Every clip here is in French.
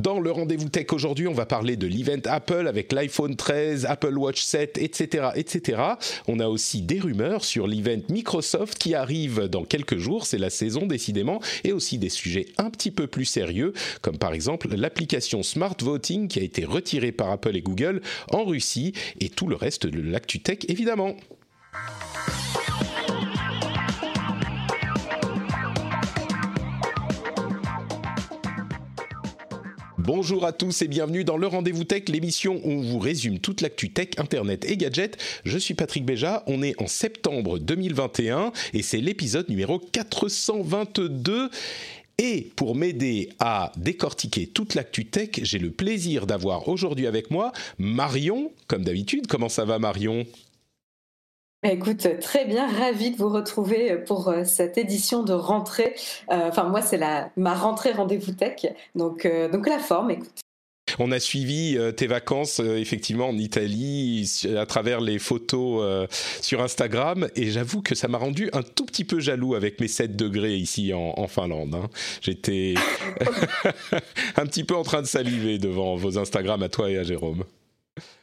Dans le rendez-vous tech aujourd'hui, on va parler de l'event Apple avec l'iPhone 13, Apple Watch 7, etc., etc. On a aussi des rumeurs sur l'event Microsoft qui arrive dans quelques jours. C'est la saison décidément, et aussi des sujets un petit peu plus sérieux, comme par exemple l'application Smart Voting qui a été retirée par Apple et Google en Russie, et tout le reste de l'actu tech évidemment. Bonjour à tous et bienvenue dans le Rendez-vous Tech, l'émission où on vous résume toute l'actu tech, internet et gadgets. Je suis Patrick Béja, on est en septembre 2021 et c'est l'épisode numéro 422. Et pour m'aider à décortiquer toute l'actu tech, j'ai le plaisir d'avoir aujourd'hui avec moi Marion, comme d'habitude. Comment ça va Marion? Écoute, très bien, ravi de vous retrouver pour euh, cette édition de rentrée. Euh, enfin, moi, c'est la ma rentrée rendez-vous tech, donc euh, donc la forme. Écoute. On a suivi tes vacances effectivement en Italie à travers les photos sur Instagram et j'avoue que ça m'a rendu un tout petit peu jaloux avec mes 7 degrés ici en, Finlande. Hein. J'étais un petit peu en train de saliver devant vos Instagrams à toi et à Jérôme.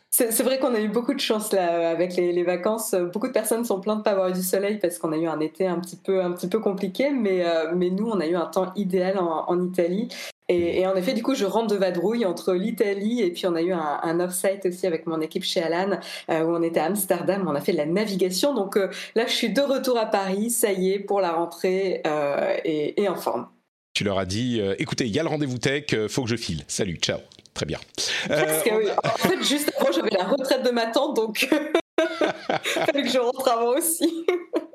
C'est vrai qu'on a eu beaucoup de chance là avec les, vacances. Beaucoup de personnes sont plaintes de pas avoir eu du soleil parce qu'on a eu un été un petit peu un petit peu compliqué, mais euh, mais nous on a eu un temps idéal en, Italie. Et, en effet, du coup, je rentre de vadrouille entre l'Italie et puis on a eu un, off-site aussi avec mon équipe chez Alan euh, où on était à Amsterdam, on a fait de la navigation. Donc euh, là, je suis de retour à Paris, ça y est, pour la rentrée et, et en forme. Tu leur as dit, écoutez, il y a le rendez-vous tech, faut que je file. Salut, ciao. Très bien. Parce que, oui. En fait, juste avant, j'avais la retraite de ma tante, donc il fallait que je rentre avant aussi.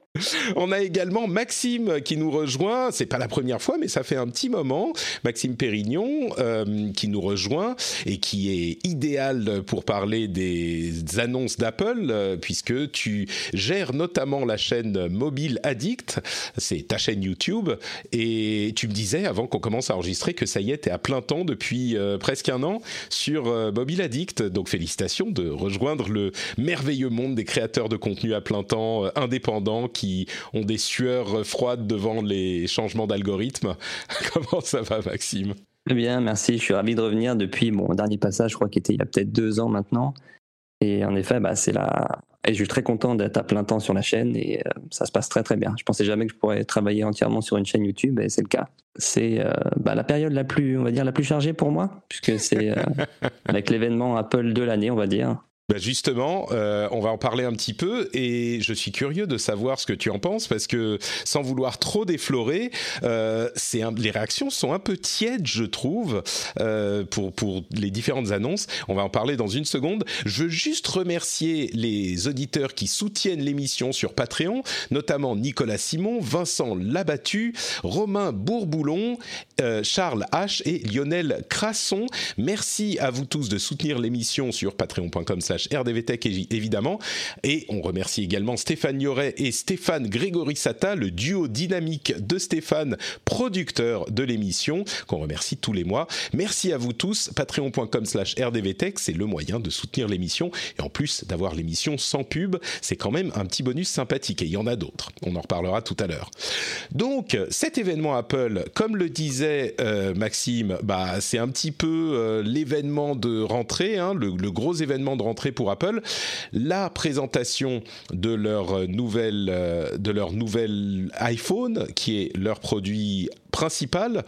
On a également Maxime qui nous rejoint. C'est pas la première fois, mais ça fait un petit moment. Maxime Pérignon euh, qui nous rejoint et qui est idéal pour parler des annonces d'Apple, euh, puisque tu gères notamment la chaîne Mobile Addict. C'est ta chaîne YouTube. Et tu me disais avant qu'on commence à enregistrer que ça y est, t'es à plein temps depuis euh, presque un an sur Mobile Addict. Donc félicitations de rejoindre le merveilleux monde des créateurs de contenu à plein temps indépendants qui ont des sueurs froides devant les changements d'algorithme. Comment ça va, Maxime? Très bien, merci. Je suis ravi de revenir depuis mon dernier passage, je crois qu'il était il y a peut-être deux ans maintenant. Et en effet, bah, c'est la... Et je suis très content d'être à plein temps sur la chaîne et euh, ça se passe très très bien. Je pensais jamais que je pourrais travailler entièrement sur une chaîne YouTube et c'est le cas. C'est euh, bah, la période la plus, on va dire, la plus chargée pour moi puisque c'est euh, avec l'événement Apple de l'année, on va dire. Bah, justement, euh, on va en parler un petit peu et je suis curieux de savoir ce que tu en penses parce que sans vouloir trop déflorer, euh, les réactions sont un peu tièdes, je trouve, euh, pour les différentes annonces. On va en parler dans une seconde. Je veux juste remercier les auditeurs qui soutiennent l'émission sur Patreon, notamment Nicolas Simon, Vincent Labattu, Romain Bourboulon, Charles H et Lionel Crasson. Merci à vous tous de soutenir l'émission sur patreon.com/slash rdvtech évidemment. Et on remercie également Stéphane Yoret et Stéphane Grégorissata, le duo dynamique de Stéphane, producteur de l'émission, qu'on remercie tous les mois. Merci à vous tous. Patreon.com slash rdvtech, c'est le moyen de soutenir l'émission. Et en plus d'avoir l'émission sans pub, c'est quand même un petit bonus sympathique. Et il y en a d'autres. On en reparlera tout à l'heure. Donc, cet événement Apple, comme le disait euh, Maxime, bah, c'est un petit peu euh, l'événement de rentrée, hein, le gros événement de rentrée pour Apple, la présentation de leur nouvelle, euh, de leur nouvelle iPhone, qui est leur produit principal,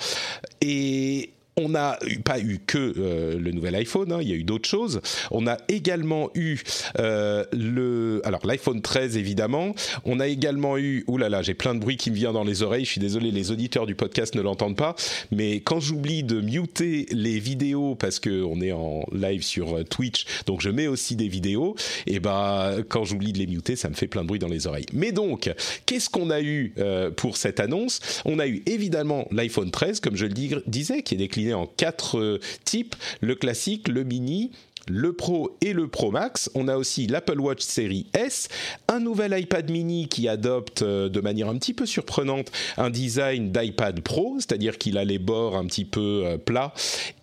et on n'a pas eu que euh, le nouvel iPhone, hein, il y a eu d'autres choses. On a également eu euh, le, alors l'iPhone 13 évidemment. On a également eu, oulala, j'ai plein de bruit qui me vient dans les oreilles. Je suis désolé, les auditeurs du podcast ne l'entendent pas, mais quand j'oublie de muter les vidéos parce que on est en live sur euh, Twitch, donc je mets aussi des vidéos. Et ben quand j'oublie de les muter, ça me fait plein de bruit dans les oreilles. Mais donc, qu'est-ce qu'on a eu pour cette annonce? On a eu évidemment l'iPhone 13, comme je le disais, qui est décliné en quatre euh, types, le classique, le mini, le Pro et le Pro Max. On a aussi l'Apple Watch série S, un nouvel iPad mini qui adopte euh, de manière un petit peu surprenante un design d'iPad Pro, c'est-à-dire qu'il a les bords un petit peu euh, plats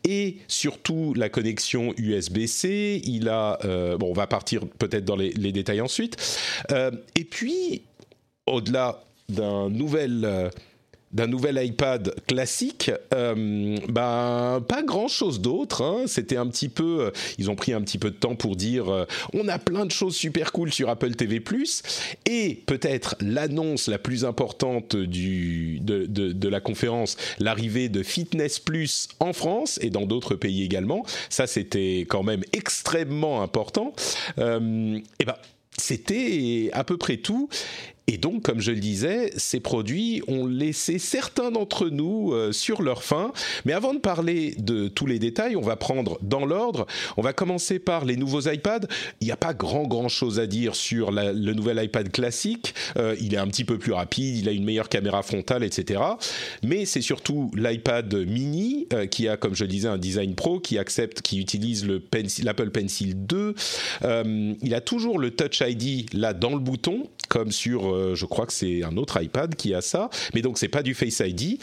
et surtout la connexion USB-C. Il a, bon, on va partir peut-être dans les, les détails ensuite. et puis, au-delà d'un nouvel d'un nouvel iPad classique, euh, ben pas grand chose d'autre. Hein. C'était un petit peu, euh, ils ont pris un petit peu de temps pour dire, euh, on a plein de choses super cool sur Apple TV+, et peut-être l'annonce la plus importante du de, de, la conférence, l'arrivée de Fitness Plus en France et dans d'autres pays également. Ça, c'était quand même extrêmement important. et ben c'était à peu près tout. Et donc, comme je le disais, ces produits ont laissé certains d'entre nous euh, sur leur faim. Mais avant de parler de tous les détails, on va prendre dans l'ordre. On va commencer par les nouveaux iPads. Il n'y a pas grand grand chose à dire sur le nouvel iPad classique. Euh, il est un petit peu plus rapide, il a une meilleure caméra frontale, etc. Mais c'est surtout l'iPad mini euh, qui a, comme je le disais, un design pro, qui accepte, qui utilise le l'Apple Pencil 2. il a toujours le Touch ID là dans le bouton, comme sur euh, je crois que c'est un autre iPad qui a ça, mais donc c'est pas du Face ID.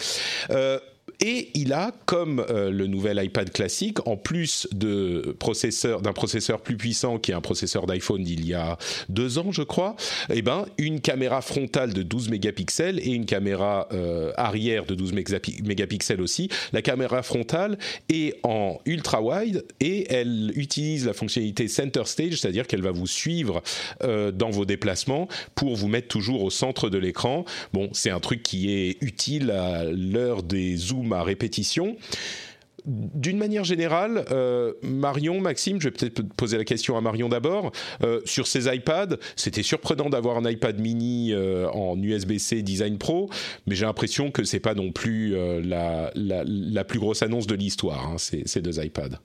Euh, et il a, comme euh, le nouvel iPad classique, en plus de processeur, d'un processeur plus puissant qui est un processeur d'iPhone d'il y a deux ans, je crois, eh ben, une caméra frontale de 12 mégapixels et une caméra euh, arrière de 12 mégapixels aussi. La caméra frontale est en ultra wide et elle utilise la fonctionnalité Center Stage, c'est-à-dire qu'elle va vous suivre euh, dans vos déplacements pour vous mettre toujours au centre de l'écran. Bon, c'est un truc qui est utile à l'heure des zooms ma répétition. D'une manière générale, euh, Marion, Maxime, je vais peut-être poser la question à Marion d'abord. Euh, sur ces iPads, c'était surprenant d'avoir un iPad mini euh, en USB-C Design Pro, mais j'ai l'impression que c'est pas non plus la, la, plus grosse annonce de l'histoire, hein, ces deux iPads.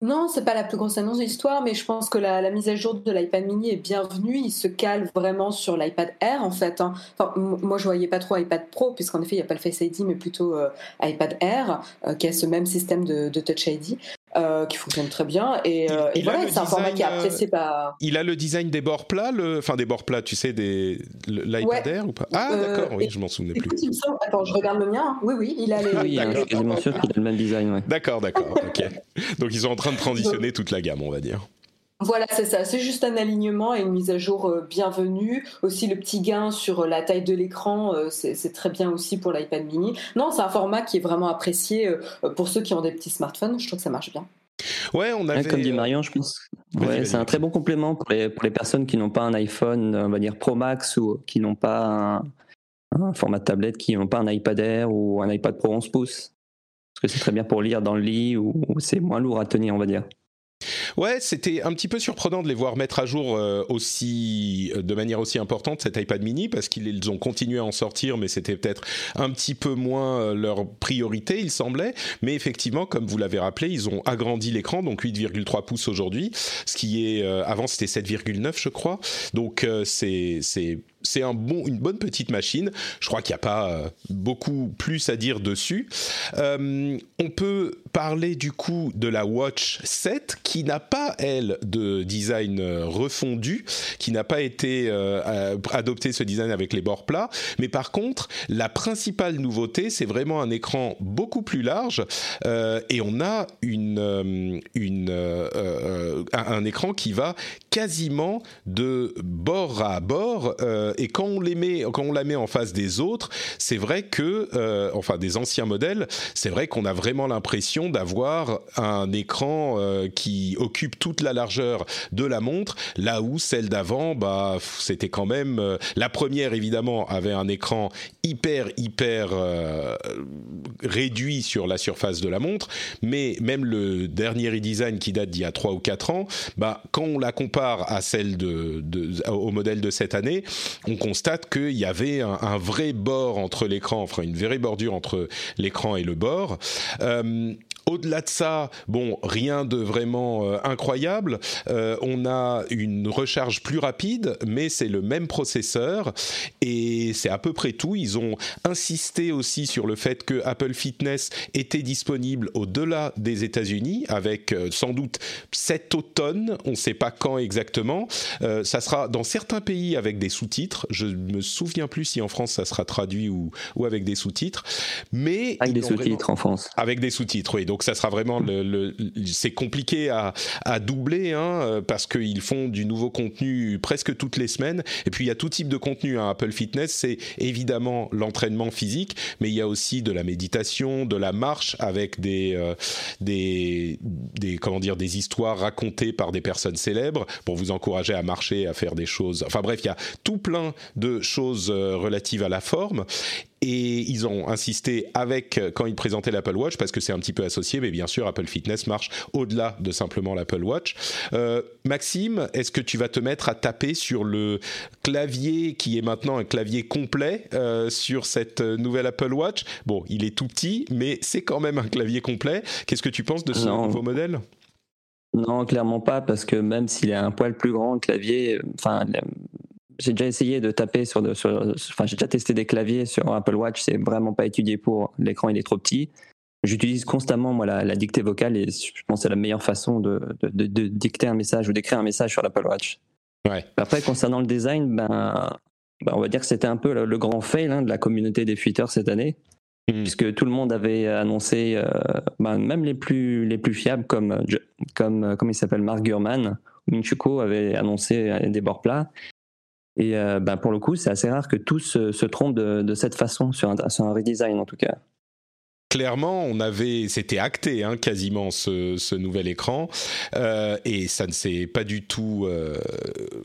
Non, c'est pas la plus grosse annonce de l'histoire, mais je pense que la, mise à jour de l'iPad mini est bienvenue. Il se cale vraiment sur l'iPad Air, en fait. Hein. Enfin, moi, je voyais pas trop iPad Pro, puisqu'en effet, il n'y a pas le Face ID, mais plutôt euh, iPad Air, euh, qui a ce même système de, de Touch ID. Euh, qui fonctionne très bien. Et, euh, voilà, c'est un format qui est apprécié euh, par. Il a le design des bords plats, le... enfin des bords plats, tu sais, des l'iPad Air ou pas? Ah, d'accord, oui, je m'en souvenais plus. Il semble... Attends, je regarde le mien. Oui, oui, il a les. Oui, je suis quasiment sûr qu'il a le même design. Ouais. D'accord, d'accord, ok. Donc ils sont en train de transitionner toute la gamme, on va dire. Voilà, c'est ça. C'est juste un alignement et une mise à jour bienvenue. Aussi, le petit gain sur la taille de l'écran, c'est très bien aussi pour l'iPad mini. Non, c'est un format qui est vraiment apprécié pour ceux qui ont des petits smartphones. Je trouve que ça marche bien. Ouais, on avait. comme dit Marion, je pense. Ouais, c'est un très bon complément pour les, pour les personnes qui n'ont pas un iPhone, on va dire Pro Max, ou qui n'ont pas un, format de tablette, qui n'ont pas un iPad Air ou un iPad Pro 11 pouces. Parce que c'est très bien pour lire dans le lit ou c'est moins lourd à tenir, on va dire. Ouais, c'était un petit peu surprenant de les voir mettre à jour euh, aussi, euh, de manière aussi importante cet iPad mini parce qu'ils ont continué à en sortir, mais c'était peut-être un petit peu moins euh, leur priorité, il semblait. Mais effectivement, comme vous l'avez rappelé, ils ont agrandi l'écran, donc 8,3 pouces aujourd'hui, ce qui est avant c'était 7,9 je crois. Donc c'est c'est c'est bon, une bonne petite machine. Je crois qu'il n'y a pas euh, beaucoup plus à dire dessus. Euh, on peut parler du coup de la Watch 7 qui n'a pas, elle, de design euh, refondu, qui n'a pas été adopté ce design avec les bords plats. Mais par contre, la principale nouveauté, c'est vraiment un écran beaucoup plus large et on a un écran qui va quasiment de bord à bord et quand on les met, quand on la met en face des autres, c'est vrai que, enfin des anciens modèles, c'est vrai qu'on a vraiment l'impression d'avoir un écran qui occupe toute la largeur de la montre, là où celle d'avant, bah, c'était quand même la première évidemment avait un écran hyper hyper réduit sur la surface de la montre, mais même le dernier redesign qui date d'il y a 3 ou 4 ans, bah, quand on la compare à celle de, au modèle de cette année, on constate qu'il y avait un, vrai bord entre l'écran, enfin une vraie bordure entre l'écran et le bord. Euh, au-delà de ça, bon, rien de vraiment euh, incroyable. Euh, on a une recharge plus rapide, mais c'est le même processeur et c'est à peu près tout. Ils ont insisté aussi sur le fait que Apple Fitness était disponible au-delà des États-Unis, avec euh, sans doute cet automne. On ne sait pas quand exactement. ça sera dans certains pays avec des sous-titres. Je me souviens plus si en France ça sera traduit ou, ou avec des sous-titres. Mais avec des sous-titres en France. Avec des sous-titres, oui. Donc donc ça sera vraiment c'est compliqué à, doubler hein, euh, parce qu'ils font du nouveau contenu presque toutes les semaines. Et puis il y a tout type de contenu. Hein. Apple Fitness, c'est évidemment l'entraînement physique, mais il y a aussi de la méditation, de la marche avec des euh, comment dire des histoires racontées par des personnes célèbres pour vous encourager à marcher, à faire des choses. Enfin bref, il y a tout plein de choses euh, relatives à la forme et ils ont insisté avec quand ils présentaient l'Apple Watch parce que c'est un petit peu associé, mais bien sûr Apple Fitness marche au-delà de simplement l'Apple Watch. Euh, Maxime, est-ce que tu vas te mettre à taper sur le clavier qui est maintenant un clavier complet euh, sur cette nouvelle Apple Watch? Bon, il est tout petit, mais c'est quand même un clavier complet. Qu'est-ce que tu penses de ce nouveau modèle? Non, clairement pas, parce que même s'il est un poil plus grand, le clavier, enfin, j'ai déjà essayé de taper sur, enfin j'ai déjà testé des claviers sur Apple Watch, c'est vraiment pas étudié pour l'écran, il est trop petit. J'utilise constamment moi la, dictée vocale et je pense que c'est la meilleure façon de, de, dicter un message ou d'écrire un message sur l'Apple Watch. Ouais. Après concernant le design, ben, ben on va dire que c'était un peu le, grand fail hein, de la communauté des fuiteurs cette année. Hmm. Puisque tout le monde avait annoncé, euh, ben, même les plus, les plus fiables comme, comme, comme il s'appelle, Mark Gurman, Minchuko avait annoncé des bords plats. Et ben pour le coup, c'est assez rare que tous se, trompent de, cette façon sur un, redesign en tout cas clairement, on avait, c'était acté hein, quasiment ce, nouvel écran, euh, et ça ne s'est pas du tout, euh,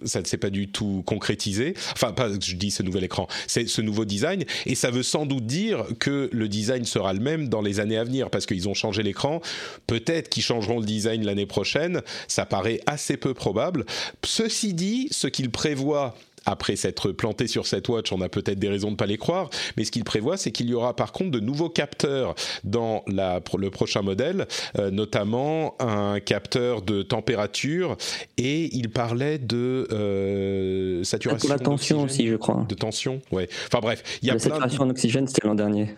ça ne s'est pas du tout concrétisé. Enfin, pas, je dis ce nouvel écran, c'est ce nouveau design, et ça veut sans doute dire que le design sera le même dans les années à venir, parce qu'ils ont changé l'écran. Peut-être qu'ils changeront le design l'année prochaine. Ça paraît assez peu probable. Ceci dit, ce qu'ils prévoient après s'être planté sur cette watch, on a peut-être des raisons de ne pas les croire, mais ce qu'il prévoit, c'est qu'il y aura par contre de nouveaux capteurs dans la, le prochain modèle, euh, notamment un capteur de température, et il parlait de euh, saturation. la tension aussi, je crois. De tension, ouais. Enfin bref, il y a la saturation d'oxygène, c'était l'an dernier.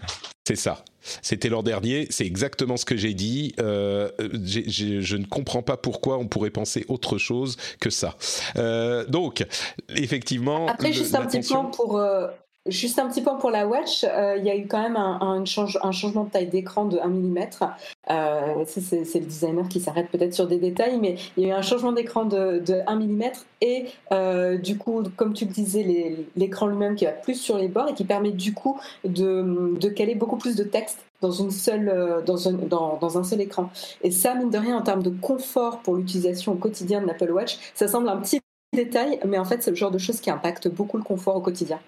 C'est ça. C'était l'an dernier, c'est exactement ce que j'ai dit. Euh, je ne comprends pas pourquoi on pourrait penser autre chose que ça. Euh, donc, effectivement. Après, juste un petit point pour, euh, Juste un petit point pour la Watch, euh, il y a eu quand même un, un, change, un changement de taille d'écran de 1 mm. Euh, c'est le designer qui s'arrête peut-être sur des détails, mais il y a eu un changement d'écran de, de, 1 mm et euh, du coup, comme tu le disais, l'écran lui-même qui va plus sur les bords et qui permet du coup de, de caler beaucoup plus de texte dans, une seule, euh, dans, un, dans, dans un seul écran. Et ça, mine de rien, en termes de confort pour l'utilisation au quotidien de l'Apple Watch, ça semble un petit détail, mais en fait, c'est le genre de choses qui impacte beaucoup le confort au quotidien.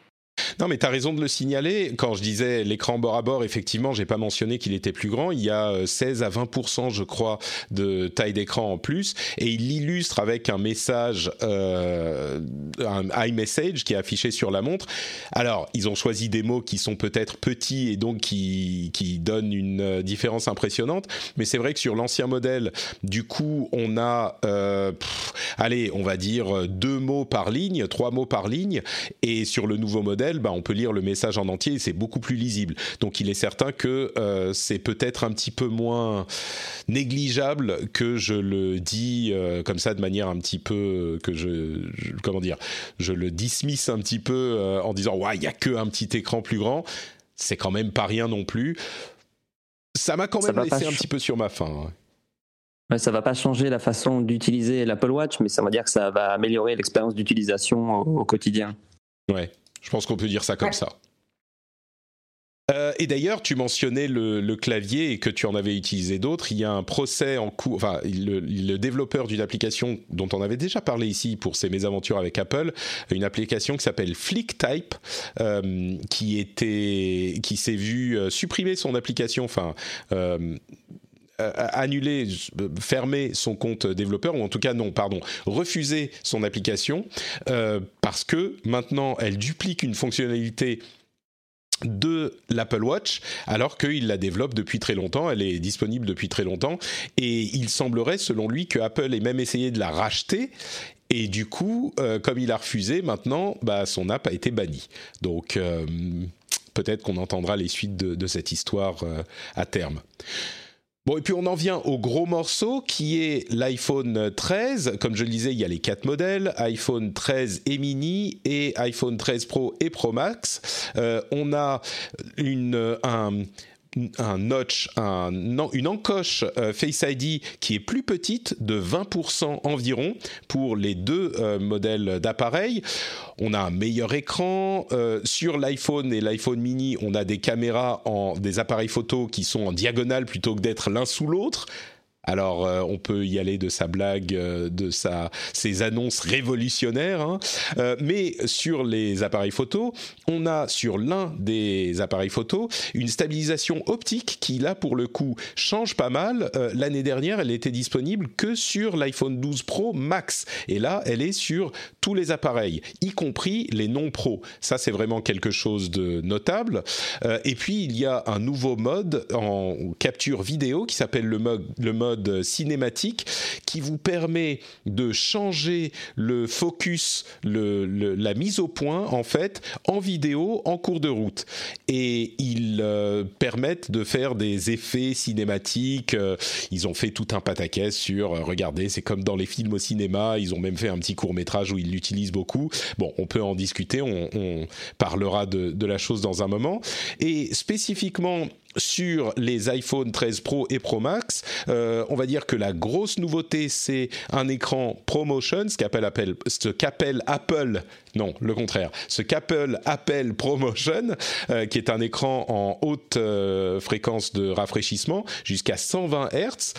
Non, mais tu as raison de le signaler. Quand je disais l'écran bord à bord, effectivement, j'ai pas mentionné qu'il était plus grand. Il y a 16 euh, à 20% je crois, de taille d'écran en plus, et il l'illustre avec un message, euh, un iMessage qui est affiché sur la montre. Alors, ils ont choisi des mots qui sont peut-être petits et donc qui qui donnent une euh, différence impressionnante. Mais c'est vrai que sur l'ancien modèle, du coup, on a, euh, allez, on va dire deux mots par ligne, trois mots par ligne, et sur le nouveau modèle bah, on peut lire le message en entier et c'est beaucoup plus lisible. Donc il est certain que euh, c'est peut-être un petit peu moins négligeable que je le dis euh, comme ça de manière un petit peu que je, comment dire, je le dismiss un petit peu euh, en disant ouais il y a que un petit écran plus grand. C'est quand même pas rien non plus. Ça m'a quand même laissé un petit peu sur ma faim. Ouais, ça va pas changer la façon d'utiliser l'Apple Watch, mais ça va dire que ça va améliorer l'expérience d'utilisation au, quotidien. Ouais, je pense qu'on peut dire ça comme ça. Euh, et d'ailleurs, tu mentionnais le, clavier et que tu en avais utilisé d'autres. Il y a un procès en cours. Enfin, le, développeur d'une application dont on avait déjà parlé ici pour ses mésaventures avec Apple, une application qui s'appelle FlickType, euh, qui était, qui s'est vu euh, supprimer son application. Enfin. Annuler, fermer son compte développeur, ou en tout cas non, pardon, refuser son application, parce que maintenant elle duplique une fonctionnalité de l'Apple Watch alors qu'il la développe depuis très longtemps, elle est disponible depuis très longtemps et il semblerait selon lui que Apple ait même essayé de la racheter et du coup euh, comme il a refusé maintenant bah, son app a été bannie donc euh, peut-être qu'on entendra les suites de, cette histoire euh, à terme. Bon, et puis on en vient au gros morceau qui est l'iPhone 13. Comme je le disais, il y a les quatre modèles, iPhone 13 et mini et iPhone 13 Pro et Pro Max. Euh, on a une, un, un notch, un, une encoche euh, Face ID qui est plus petite de 20% environ pour les deux euh, modèles d'appareils. On a un meilleur écran. Euh, sur l'iPhone et l'iPhone mini, on a des caméras en des appareils photo qui sont en diagonale plutôt que d'être l'un sous l'autre. Alors, euh, on peut y aller de sa blague, euh, de sa, ses annonces révolutionnaires. Hein. Euh, mais sur les appareils photo, on a sur l'un des appareils photo une stabilisation optique qui, là, pour le coup, change pas mal. L'année dernière, elle était disponible que sur l'iPhone 12 Pro Max. Et là, elle est sur tous les appareils, y compris les non pro. Ça, c'est vraiment quelque chose de notable. et puis, il y a un nouveau mode en capture vidéo qui s'appelle le mode, le mode cinématique qui vous permet de changer le focus, la mise au point en fait en vidéo en cours de route. Et ils euh, permettent de faire des effets cinématiques. Euh, ils ont fait tout un pataquès sur, euh, regardez, c'est comme dans les films au cinéma. Ils ont même fait un petit court métrage où ils l'utilisent beaucoup. Bon, on peut en discuter. On, parlera de la chose dans un moment. Et spécifiquement sur les iPhone 13 Pro et Pro Max. Euh, on va dire que la grosse nouveauté, c'est un écran ProMotion, ce qu'appelle Apple, ce qu'appelle Apple, non, le contraire, ce qu'Apple appelle ProMotion, euh, qui est un écran en haute euh, fréquence de rafraîchissement jusqu'à 120 Hz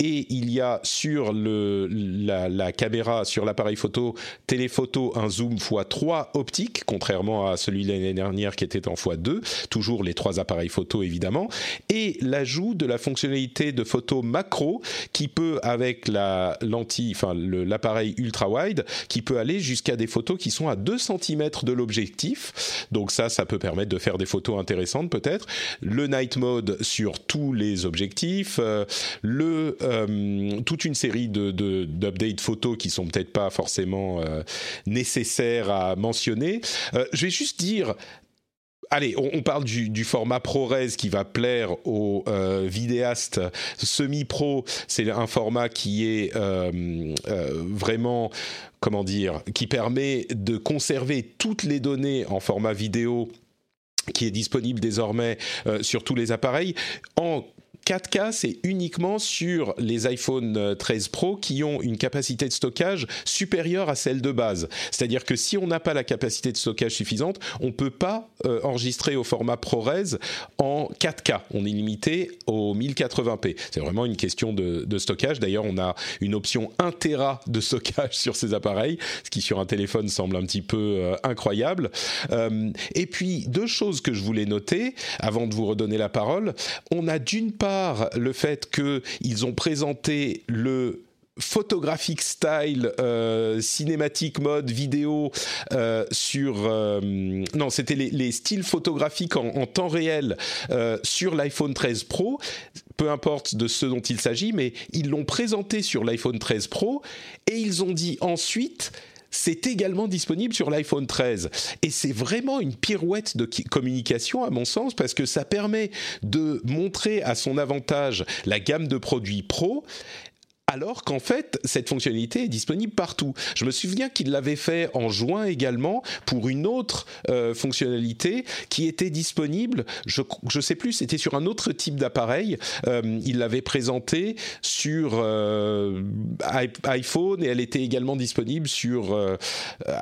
et il y a sur le, la, caméra, sur l'appareil photo, téléphoto, un zoom x3 optique, contrairement à celui de l'année dernière qui était en x2, toujours les trois appareils photo évidemment, et l'ajout de la fonctionnalité de photo macro qui peut, avec la lentille, enfin l'appareil ultra wide, qui peut aller jusqu'à des photos qui sont à 2 cm de l'objectif. Donc ça, ça peut permettre de faire des photos intéressantes peut-être. Le night mode sur tous les objectifs, euh, le euh, toute une série de d'updates photos qui sont peut-être pas forcément euh, nécessaires à mentionner. Je vais juste dire Allez, on, parle du, format ProRes qui va plaire aux vidéastes semi-pro. C'est un format qui est vraiment, comment dire, qui permet de conserver toutes les données en format vidéo qui est disponible désormais sur tous les appareils 4K, c'est uniquement sur les iPhone 13 Pro qui ont une capacité de stockage supérieure à celle de base. C'est-à-dire que si on n'a pas la capacité de stockage suffisante, on ne peut pas euh, enregistrer au format ProRes en 4K. On est limité au 1080p. C'est vraiment une question de, stockage. D'ailleurs, on a une option 1 Tera de stockage sur ces appareils, ce qui sur un téléphone semble un petit peu euh, incroyable. Euh, et puis, deux choses que je voulais noter avant de vous redonner la parole. On a d'une part le fait qu'ils ont présenté le photographic style euh, cinématique mode vidéo euh, sur euh, non c'était les, styles photographiques en, temps réel sur l'iPhone 13 Pro. Peu importe de ce dont il s'agit mais ils l'ont présenté sur l'iPhone 13 Pro et ils ont dit ensuite c'est également disponible sur l'iPhone 13. Et c'est vraiment une pirouette de communication à mon sens parce que ça permet de montrer à son avantage la gamme de produits pro alors qu'en fait, cette fonctionnalité est disponible partout. Je me souviens qu'il l'avait fait en juin également pour une autre euh, fonctionnalité qui était disponible, je ne sais plus, c'était sur un autre type d'appareil. Euh, il l'avait présenté sur euh, iPhone et elle était également disponible sur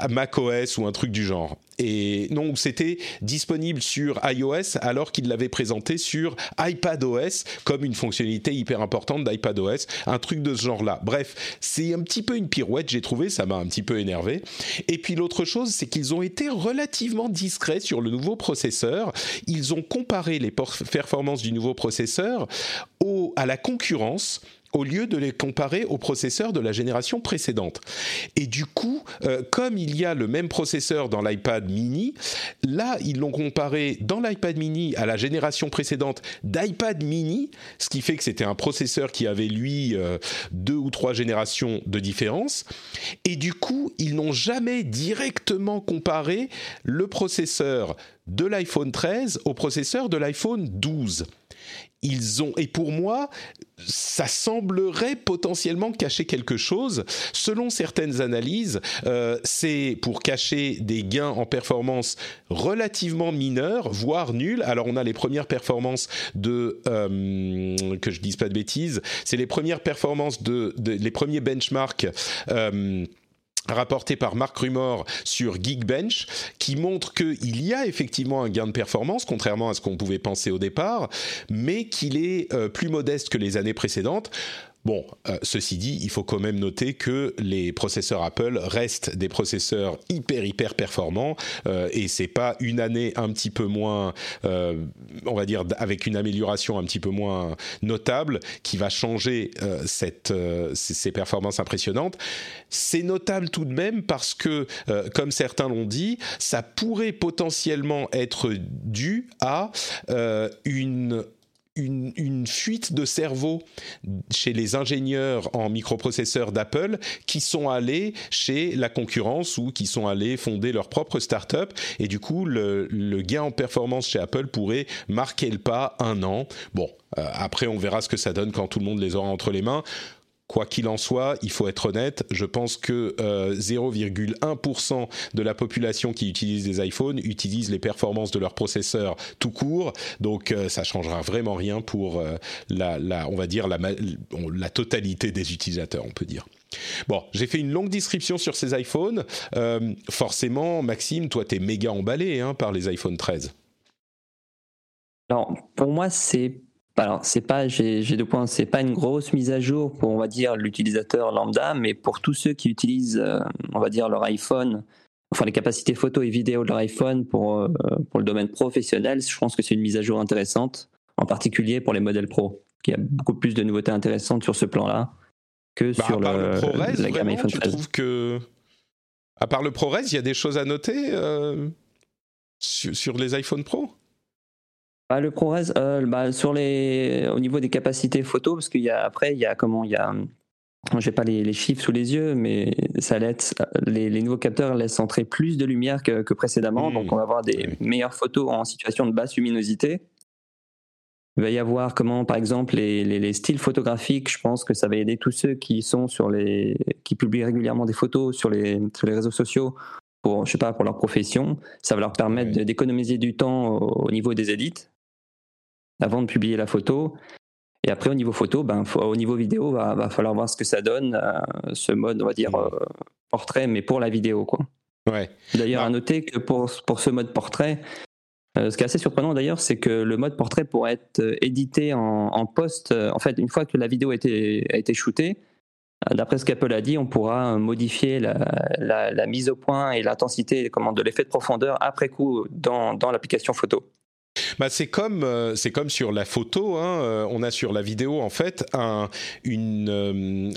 macOS ou un truc du genre. Et non, c'était disponible sur iOS alors qu'il l'avait présenté sur iPadOS comme une fonctionnalité hyper importante d'iPadOS, un truc ce genre-là. Bref, c'est un petit peu une pirouette, j'ai trouvé, ça m'a un petit peu énervé. Et puis l'autre chose, c'est qu'ils ont été relativement discrets sur le nouveau processeur. Ils ont comparé les performances du nouveau processeur au, à la concurrence au lieu de les comparer aux processeurs de la génération précédente. Et du coup, euh, comme il y a le même processeur dans l'iPad mini, là, ils l'ont comparé dans l'iPad mini à la génération précédente d'iPad mini, ce qui fait que c'était un processeur qui avait, lui, euh, deux ou trois générations de différence. Et du coup, ils n'ont jamais directement comparé le processeur de l'iPhone 13 au processeur de l'iPhone 12 ils ont et pour moi ça semblerait potentiellement cacher quelque chose. Selon certaines analyses, euh, c'est pour cacher des gains en performance relativement mineurs, voire nuls. Alors on a les premières performances de euh, que je dise pas de bêtises, c'est les premières performances de, les premiers benchmarks. Euh, rapporté par Mark Rumor sur Geekbench, qui montre qu'il y a effectivement un gain de performance, contrairement à ce qu'on pouvait penser au départ, mais qu'il est euh, plus modeste que les années précédentes. Bon, euh, ceci dit, il faut quand même noter que les processeurs Apple restent des processeurs hyper hyper performants euh, et c'est pas une année un petit peu moins, euh, on va dire avec une amélioration un petit peu moins notable qui va changer cette ces performances impressionnantes. C'est notable tout de même parce que, comme certains l'ont dit, ça pourrait potentiellement être dû à une une, fuite de cerveau chez les ingénieurs en microprocesseurs d'Apple qui sont allés chez la concurrence ou qui sont allés fonder leur propre start-up et du coup le, gain en performance chez Apple pourrait marquer le pas un an. Bon, euh, après on verra ce que ça donne quand tout le monde les aura entre les mains. Quoi qu'il en soit, il faut être honnête, je pense que 0,1% euh, de la population qui utilise des iPhones utilise les performances de leur processeur tout court, donc euh, ça changera vraiment rien pour euh, la, on va dire la, totalité des utilisateurs, on peut dire. Bon, j'ai fait une longue description sur ces iPhones. forcément, Maxime, toi, t'es méga emballé hein, par les iPhone 13. Alors, pour moi, c'est alors, c'est pas, j'ai deux points, c'est pas une grosse mise à jour pour, on va dire, l'utilisateur lambda, mais pour tous ceux qui utilisent, euh, on va dire, leur iPhone, enfin les capacités photo et vidéo de leur iPhone pour, euh, pour le domaine professionnel, je pense que c'est une mise à jour intéressante, en particulier pour les modèles pro, qui a beaucoup plus de nouveautés intéressantes sur ce plan-là que bah, sur le, ProRes, la gamme iPhone 13. Tu trouves que, à part le ProRes, il y a des choses à noter euh, sur, sur les iPhone Pro? Bah, le ProRes, euh, bah, sur les, au niveau des capacités photo, parce qu'il y a après, il y a comment, il y a, j'ai pas les, chiffres sous les yeux, mais ça laisse, les, les, nouveaux capteurs laissent entrer plus de lumière que, précédemment, mmh. donc on va avoir des meilleures photos en situation de basse luminosité. Il va y avoir comment, par exemple, les, les, styles photographiques. Je pense que ça va aider tous ceux qui sont sur les, qui publient régulièrement des photos sur les, sur les réseaux sociaux pour, je sais pas, pour leur profession. Ça va leur permettre d'économiser du temps au, au niveau des édits avant de publier la photo. Et après, au niveau photo, ben, au niveau vidéo, va, va falloir voir ce que ça donne, euh, ce mode, on va dire, euh, portrait, mais pour la vidéo. Quoi. Ouais. D'ailleurs, à noter que pour, pour ce mode portrait, euh, ce qui est assez surprenant d'ailleurs, c'est que le mode portrait pourrait être édité en, en post. en fait, une fois que la vidéo a été, a été shootée, d'après ce qu'Apple a dit, on pourra modifier la, la, mise au point et l'intensité de l'effet de profondeur après coup dans, dans l'application photo. Bah c'est comme euh, c'est comme sur la photo. Hein, euh, on a sur la vidéo en fait euh,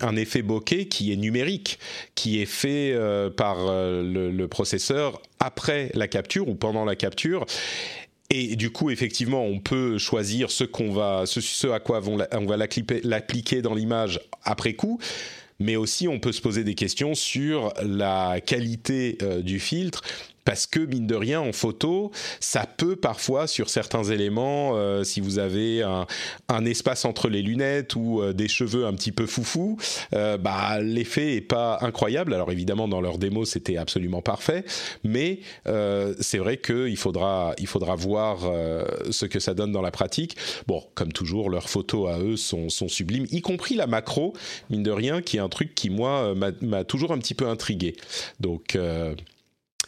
un effet bokeh qui est numérique, qui est fait par le, processeur après la capture ou pendant la capture. Et du coup, effectivement, on peut choisir ce qu'on va, ce, à quoi on va l'appliquer dans l'image après coup mais aussi on peut se poser des questions sur la qualité du filtre parce que mine de rien en photo, ça peut parfois sur certains éléments, euh, si vous avez un, un, espace entre les lunettes ou euh, des cheveux un petit peu foufou, euh, bah l'effet est pas incroyable. Alors évidemment dans leur démo c'était absolument parfait, mais c'est vrai qu'il faudra il faudra voir ce que ça donne dans la pratique. Bon, comme toujours leurs photos à eux sont, sont sublimes, y compris la macro, mine de rien, qui est un truc qui moi m'a toujours un petit peu intrigué. Donc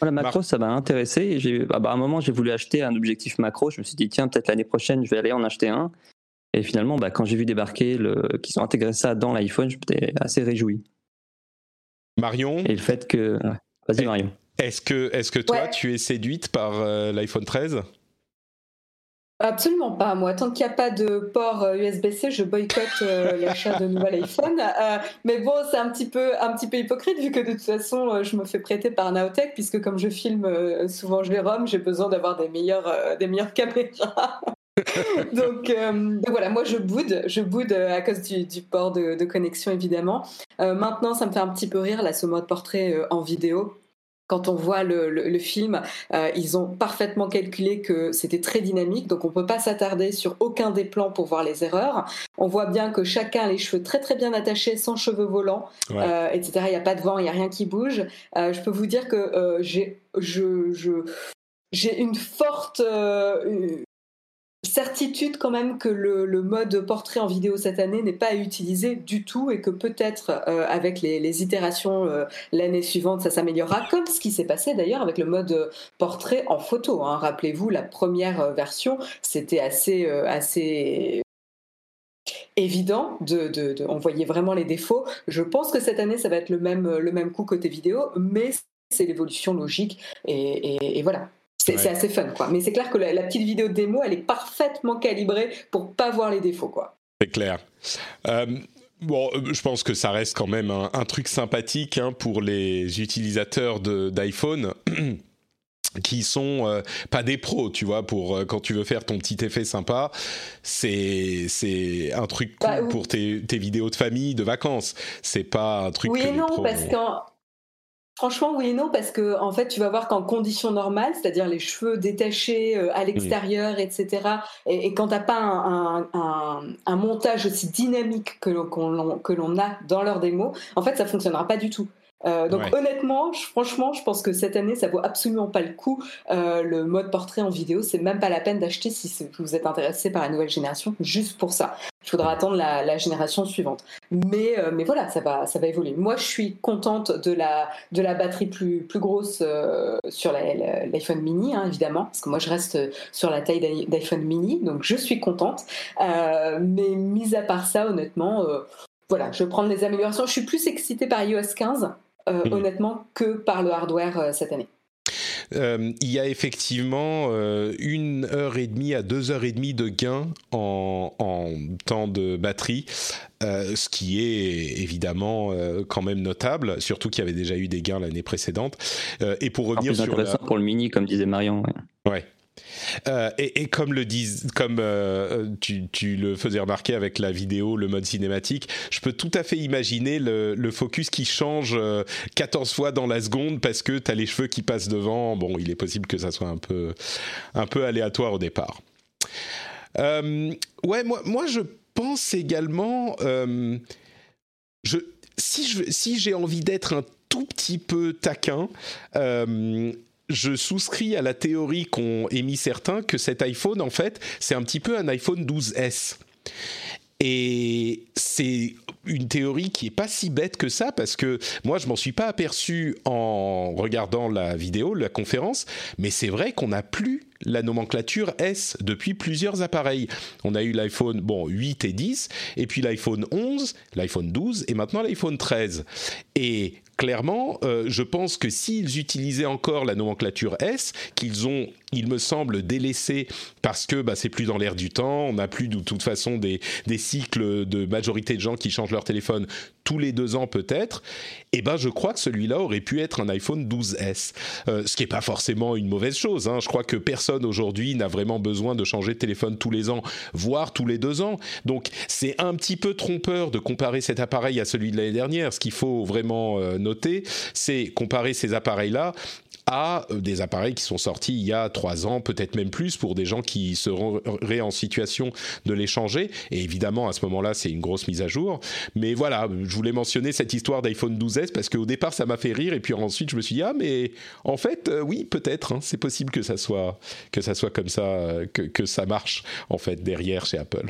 la macro, ça m'a intéressé. Ah bah, à un moment, j'ai voulu acheter un objectif macro. Je me suis dit, tiens, peut-être l'année prochaine, je vais aller en acheter un. Et finalement, bah, quand j'ai vu débarquer le... qu'ils ont intégré ça dans l'iPhone, j'étais assez réjoui. Marion Et le fait que. Vas-y, Marion. Est-ce que, est que toi, tu es séduite par euh, l'iPhone 13 Absolument pas. Moi, tant qu'il n'y a pas de port USB-C, euh, je boycotte euh, l'achat de nouvel iPhone. Euh, mais bon, c'est un petit peu un petit peu hypocrite vu que de toute façon, je me fais prêter par Naotech puisque comme je filme souvent je les ROM, j'ai besoin d'avoir des meilleures des meilleures caméras. donc, voilà, moi je boude, je boude à cause du, port de, de, connexion évidemment. maintenant, ça me fait un petit peu rire là, ce mode portrait en vidéo quand on voit le, film, euh, ils ont parfaitement calculé que c'était très dynamique, donc on ne peut pas s'attarder sur aucun des plans pour voir les erreurs. On voit bien que chacun a les cheveux très très bien attachés, sans cheveux volants, euh, etc. Il n'y a pas de vent, il n'y a rien qui bouge. Euh, je peux vous dire que j'ai je, j'ai une forte certitude quand même que le, mode portrait en vidéo cette année n'est pas utilisé du tout et que peut-être euh, avec les, itérations euh, l'année suivante ça s'améliorera comme ce qui s'est passé d'ailleurs avec le mode portrait en photo. Hein. Rappelez-vous la première euh, version c'était assez assez évident, de, on voyait vraiment les défauts. Je pense que cette année, ça va être le même, le même coup côté vidéo, mais c'est l'évolution logique. et, voilà, c'est assez fun, quoi. Mais c'est clair que la, petite vidéo de démo, elle est parfaitement calibrée pour pas voir les défauts, quoi. C'est clair. Euh, bon, euh, je pense que ça reste quand même un, truc sympathique hein, pour les utilisateurs d'iPhone. qui sont euh, pas des pros, tu vois, pour quand tu veux faire ton petit effet sympa, c'est c'est un truc bah, cool pour tes, tes, vidéos de famille, de vacances. C'est pas un truc. Oui et non, parce qu'en Franchement, oui et non, parce que en fait, tu vas voir qu'en conditions normales, c'est-à-dire les cheveux détachés euh, à l'extérieur, etc., et, quand tu n'as pas un, montage aussi dynamique que l'on a dans leur démo, en fait, ça fonctionnera pas du tout. Euh, donc honnêtement, franchement, je pense que cette année, ça vaut absolument pas le coup. Euh, le mode portrait en vidéo, c'est même pas la peine d'acheter si vous êtes intéressé par la nouvelle génération, juste pour ça. Il faudra attendre la, génération suivante. Mais, euh, mais voilà, ça va, ça va évoluer. Moi, je suis contente de la, de la batterie plus, plus grosse sur l'iPhone mini, hein, évidemment, parce que moi, je reste sur la taille d'iPhone mini, donc je suis contente. mais mis à part ça, honnêtement, voilà, je vais prendre les améliorations. Je suis plus excitée par iOS 15 euh, hmm. honnêtement, que par le hardware euh, cette année. Euh, il y a effectivement une heure et demie à deux heures et demie de gain en, temps de batterie, ce qui est évidemment quand même notable, surtout qu'il y avait déjà eu des gains l'année précédente. et pour revenir plus intéressant pour le mini, comme disait Marion. ouais. Euh, et, comme le disent, comme euh, tu, le faisais remarquer avec la vidéo, le mode cinématique, je peux tout à fait imaginer le, focus qui change 14 euh, fois dans la seconde parce que tu as les cheveux qui passent devant. Bon, il est possible que ça soit un peu, un peu aléatoire au départ. ouais, moi, moi je pense également, je, si j'ai si envie d'être un tout petit peu taquin, je souscris à la théorie qu'ont émis certains que cet iPhone, en fait, c'est un petit peu un iPhone 12S. Et c'est une théorie qui est pas si bête que ça parce que moi je m'en suis pas aperçu en regardant la vidéo, la conférence, mais c'est vrai qu'on n'a plus la nomenclature S depuis plusieurs appareils. On a eu l'iPhone bon 8 et 10 et puis l'iPhone 11, l'iPhone 12 et maintenant l'iPhone 13. Et clairement, euh, je pense que s'ils utilisaient encore la nomenclature S, qu'ils ont, il me semble, délaissé parce que bah, c'est plus dans l'air du temps, on n'a plus de toute façon des, des cycles de majorité de gens qui changent leur téléphone tous les deux ans peut-être, eh ben je crois que celui-là aurait pu être un iPhone 12S, euh, ce qui n'est pas forcément une mauvaise chose. Hein. Je crois que personne aujourd'hui n'a vraiment besoin de changer de téléphone tous les ans, voire tous les deux ans. Donc c'est un petit peu trompeur de comparer cet appareil à celui de l'année dernière. Ce qu'il faut vraiment euh, noter, c'est comparer ces appareils-là à des appareils qui sont sortis il y a trois ans, peut-être même plus, pour des gens qui seraient en situation de les changer. Et évidemment, à ce moment-là, c'est une grosse mise à jour. Mais voilà, je voulais mentionner cette histoire d'iPhone 12S parce qu'au départ, ça m'a fait rire, et puis ensuite, je me suis dit, ah, mais en fait, euh, oui, peut-être, hein, c'est possible que ça soit, que ça soit comme ça, euh, que, que ça marche, en fait, derrière chez Apple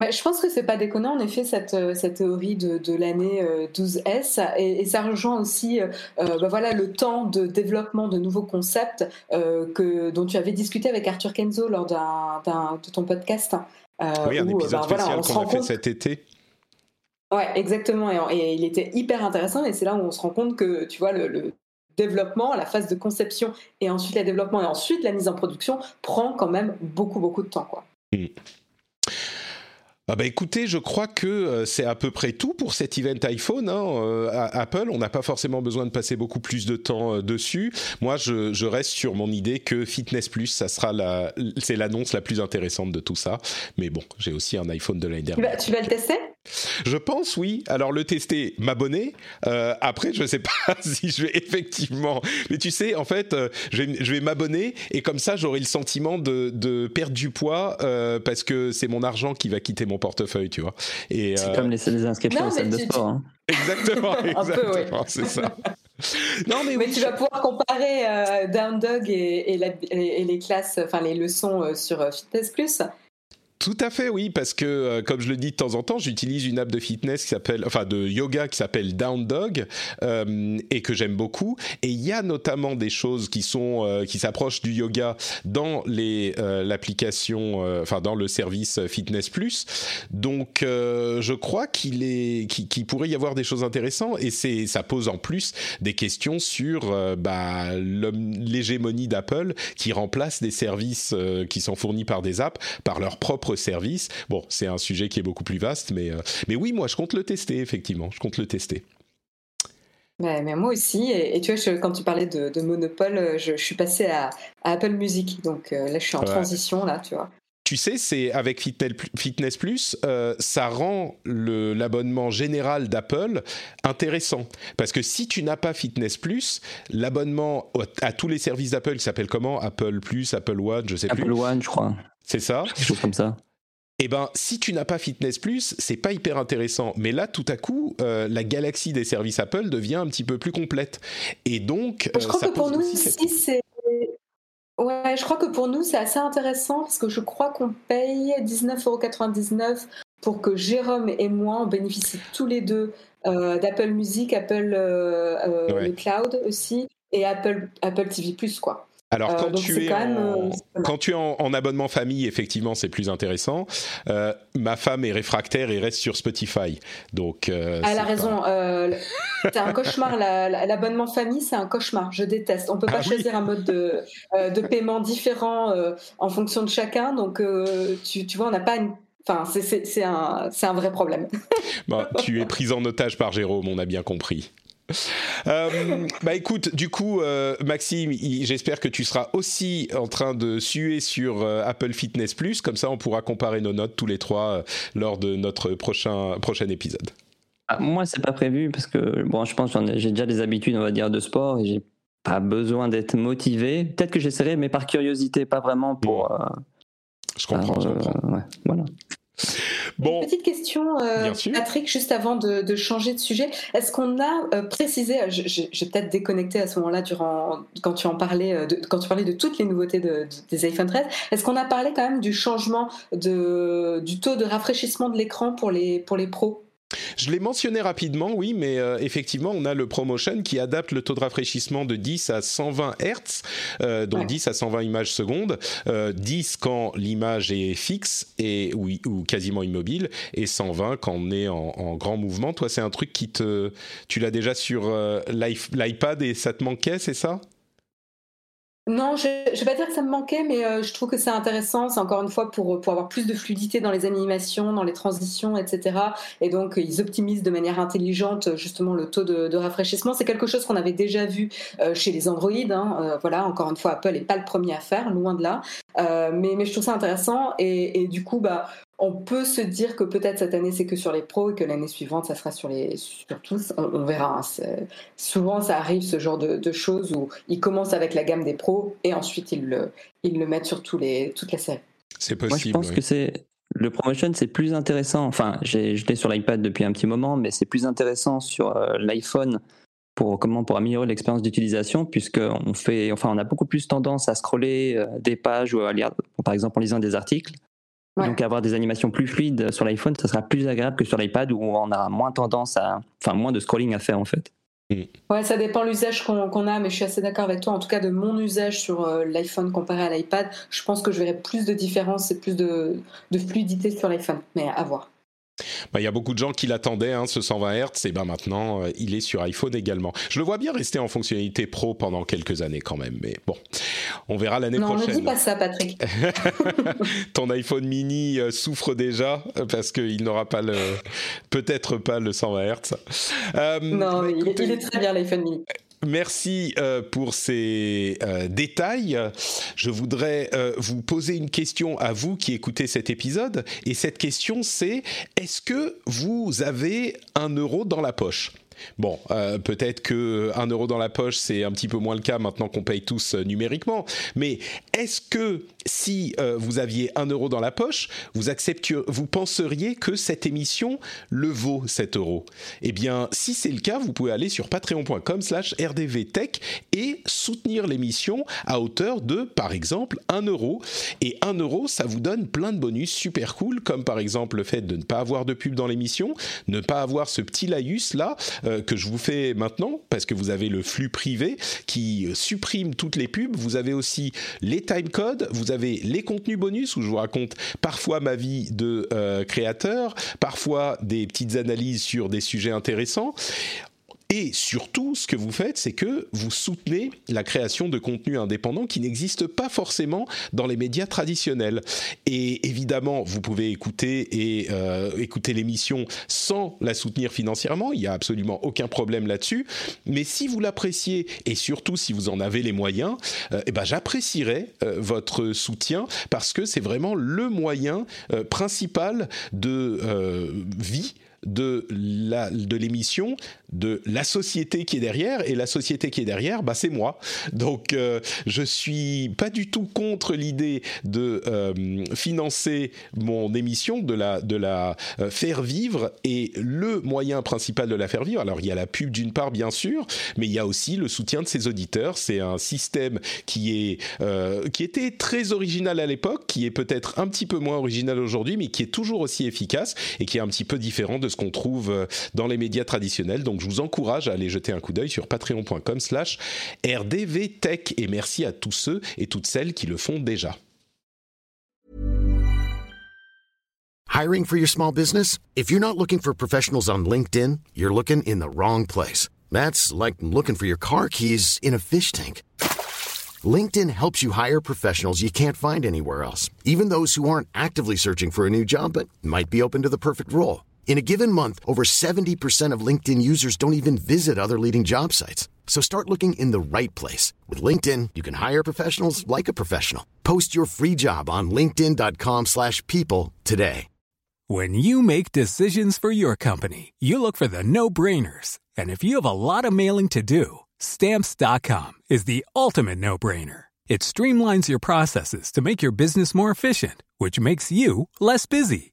je pense que c'est pas déconnant en effet cette, euh, cette théorie de, de l'année 12S euh, et, ça rejoint aussi euh, bah voilà, le temps de développement de nouveaux concepts que, dont tu avais discuté avec Arthur Kenzo lors de ton podcast. oui, un épisode bah, spécial qu'on a fait cet été. Ouais, exactement. Et, il était hyper intéressant et c'est là où on se rend compte que tu vois le, développement, la phase de conception et ensuite le développement et ensuite la mise en production prend quand même beaucoup beaucoup de temps quoi. Mm. Ah bah écoutez, je crois que euh, c'est à peu près tout pour cet event iPhone. Hein, euh, à Apple, on n'a pas forcément besoin de passer beaucoup plus de temps euh, dessus. Moi, je, je, reste sur mon idée que Fitness Plus, ça sera la, c'est l'annonce la plus intéressante de tout ça. Mais bon, j'ai aussi un iPhone de l'année dernière. Tu vas, le tester? Je pense oui. Alors le tester, m'abonner. Euh, après, je ne sais pas si je vais effectivement. Mais tu sais, en fait, je vais, je vais m'abonner et comme ça, j'aurai le sentiment de, de, perdre du poids euh, parce que c'est mon argent qui va quitter mon portefeuille, tu vois. Et c'est comme les, les inscriptions aux salles de sport. Hein. Exactement, exactement, c'est ça. Non, mais, mais tu vas pouvoir comparer euh, Down Dog et, et, les classes, enfin les leçons sur Fitness Plus. Tout à fait, oui, parce que euh, comme je le dis de temps en temps, j'utilise une app de fitness qui s'appelle, enfin de yoga qui s'appelle Down Dog euh, et que j'aime beaucoup. Et il y a notamment des choses qui sont euh, qui s'approchent du yoga dans les l'application, enfin dans le service Fitness Plus. Donc, je crois qu'il est, qu'il pourrait y avoir des choses intéressantes et c'est ça pose en plus des questions sur bah, l'hégémonie d'Apple qui remplace des services qui sont fournis par des apps par leur propre service. Bon, c'est un sujet qui est beaucoup plus vaste, mais, euh, mais oui, moi, je compte le tester, effectivement. Je compte le tester. mais moi aussi, et, tu vois, quand tu parlais de, monopole, euh, je, suis passé à, Apple Music, donc euh, là je suis en transition, là, tu vois. Tu sais, c'est avec Fitness Plus, ça rend l'abonnement général d'Apple intéressant. Parce que si tu n'as pas Fitness Plus, l'abonnement à tous les services d'Apple qui s'appellent comment? Apple Plus, Apple One, je sais plus. Apple One, je crois. C'est ça Quelque chose comme ça. Eh ben, si tu n'as pas Fitness Plus, c'est pas hyper intéressant. Mais là, tout à coup, euh, la galaxie des services Apple devient un petit peu plus complète. Et donc, je euh, crois que pour nous, si c'est Ouais, je crois que pour nous, c'est assez intéressant parce que je crois qu'on paye 19,99€ pour que Jérôme et moi, on bénéficie tous les deux euh, d'Apple Music, Apple le Cloud aussi, et Apple, Apple TV+, quoi. Alors euh, quand, tu es en, euh, quand tu es en, abonnement famille, effectivement, c'est plus intéressant. Euh, ma femme est réfractaire et reste sur Spotify, donc. elle a raison. c'est un cauchemar. L'abonnement famille, c'est un cauchemar. Je déteste. On peut pas ah choisir un mode de, de paiement différent en fonction de chacun. Donc, tu, tu vois, on n'a pas une Enfin, c'est un, un, vrai problème. Tu es prise en otage par Jérôme, on a bien compris. Euh, bah écoute, du coup, euh, Maxime, j'espère que tu seras aussi en train de suer sur euh, Apple Fitness Plus, comme ça on pourra comparer nos notes tous les trois lors de notre prochain, prochain épisode. Ah, moi, c'est pas prévu parce que bon, je pense que j'ai déjà des habitudes, on va dire, de sport et j'ai pas besoin d'être motivé. Peut-être que j'essaierai, mais par curiosité, pas vraiment pour. je comprends. je comprends. voilà. Bon, Une petite question, euh, Patrick, juste avant de, changer de sujet. Est-ce qu'on a euh, précisé, j'ai peut-être déconnecté à ce moment-là durant quand tu en parlais, euh, de, quand tu parlais de toutes les nouveautés des iPhone 13. Est-ce qu'on a parlé quand même du changement de, du taux de rafraîchissement de l'écran pour les pour les pros? Je l'ai mentionné rapidement, oui, mais euh, effectivement, on a le ProMotion qui adapte le taux de rafraîchissement de 10 à 120 Hz, euh, donc 10 à 120 images secondes, 10 euh, quand l'image est fixe et ou, ou, quasiment immobile, et 120 quand on est en, grand mouvement. Toi, c'est un truc qui te, tu l'as déjà sur l'iPad et ça te manquait, c'est ça? Non, je ne vais pas dire que ça me manquait, mais euh, je trouve que c'est intéressant. C'est encore une fois pour, pour avoir plus de fluidité dans les animations, dans les transitions, etc. Et donc, ils optimisent de manière intelligente justement le taux de, rafraîchissement. C'est quelque chose qu'on avait déjà vu euh, chez les Android. Hein. Euh, voilà, encore une fois, Apple n'est pas le premier à faire, loin de là. mais, mais je trouve ça intéressant. Et, et du coup, bah, on peut se dire que peut-être cette année c'est que sur les pros et que l'année suivante ça sera sur les sur tous. On, verra. Hein. Souvent ça arrive ce genre de, choses où ils commencent avec la gamme des pros et ensuite ils le, ils le mettent sur tous les, toute la série. C'est possible. Moi je pense que c'est le promotion c'est plus intéressant. Enfin, je l'ai sur l'iPad depuis un petit moment, mais c'est plus intéressant sur euh, l'iPhone pour comment pour améliorer l'expérience d'utilisation puisque on fait enfin on a beaucoup plus tendance à scroller euh, des pages ou à lire par exemple en lisant des articles donc avoir des animations plus fluides sur l'iPhone, ça sera plus agréable que sur l'iPad où on a moins tendance à, enfin moins de scrolling à faire en fait. Mm. Ouais, ça dépend l'usage qu'on a, mais je suis assez d'accord avec toi. En tout cas, de mon usage sur euh, l'iPhone comparé à l'iPad, je pense que je verrai plus de différence et plus de, de fluidité sur l'iPhone. Mais à voir. Bah, il y a beaucoup de gens qui l'attendaient, hein, ce 120 Hz, et ben maintenant, euh, il est sur iPhone également. Je le vois bien rester en fonctionnalité pro pendant quelques années quand même, mais bon, on verra l'année prochaine. Non, ne dis pas ça, Patrick. Ton iPhone mini euh, souffre déjà parce qu'il n'aura pas le, peut-être pas le 120 Hz. non, il, il, est très bien l'iPhone mini. Merci euh, pour ces euh, détails. Je voudrais euh, vous poser une question à vous qui écoutez cet épisode. Et cette question, c'est est-ce que vous avez un euro dans la poche? Bon, euh, peut-être que un euro dans la poche, c'est un petit peu moins le cas maintenant qu'on paye tous euh, numériquement. Mais est-ce que si euh, vous aviez un euro dans la poche, vous accepteriez, vous penseriez que cette émission le vaut cet euro? Eh bien, si c'est le cas, vous pouvez aller sur patreon.com/rdvtech et soutenir l'émission à hauteur de, par exemple, un euro. Et un euro, ça vous donne plein de bonus super cool, comme par exemple le fait de ne pas avoir de pub dans l'émission, ne pas avoir ce petit laïus là euh, que je vous fais maintenant, parce que vous avez le flux privé qui supprime toutes les pubs. Vous avez aussi les timecodes, vous avez les contenus bonus où je vous raconte parfois ma vie de euh, créateur, parfois des petites analyses sur des sujets intéressants. Et surtout, ce que vous faites, c'est que vous soutenez la création de contenus indépendants qui n'existent pas forcément dans les médias traditionnels. Et évidemment, vous pouvez écouter et euh, écouter l'émission sans la soutenir financièrement. Il n'y a absolument aucun problème là-dessus. Mais si vous l'appréciez et surtout si vous en avez les moyens, euh, eh ben j'apprécierais euh, votre soutien parce que c'est vraiment le moyen principal de vie de l'émission de la société qui est derrière et la société qui est derrière bah c'est moi. Donc euh, je suis pas du tout contre l'idée de euh, financer mon émission de la de la euh, faire vivre et le moyen principal de la faire vivre alors il y a la pub d'une part bien sûr mais il y a aussi le soutien de ses auditeurs. C'est un système qui est qui était très original à l'époque qui est peut-être un petit peu moins original aujourd'hui mais qui est toujours aussi efficace et qui est un petit peu différent de ce qu'on trouve dans les médias traditionnels. Donc je vous encourage à aller jeter un coup d'œil sur patreon.com slash rdvtech et merci à tous ceux et toutes celles qui le font déjà. Hiring for your small business? If you're not looking for professionals on LinkedIn, you're looking in the wrong place. That's like looking for your car keys in a fish tank. LinkedIn helps you hire professionals you can't find anywhere else, even those who aren't actively searching for a new job but might be open to the perfect role. In a given month, over 70% of LinkedIn users don't even visit other leading job sites. So start looking in the right place. With LinkedIn, you can hire professionals like a professional. Post your free job on linkedin.com slash people today. When you make decisions for your company, you look for the no-brainers. And if you have a lot of mailing to do, stamps.com is the ultimate no-brainer. It streamlines your processes to make your business more efficient, which makes you less busy.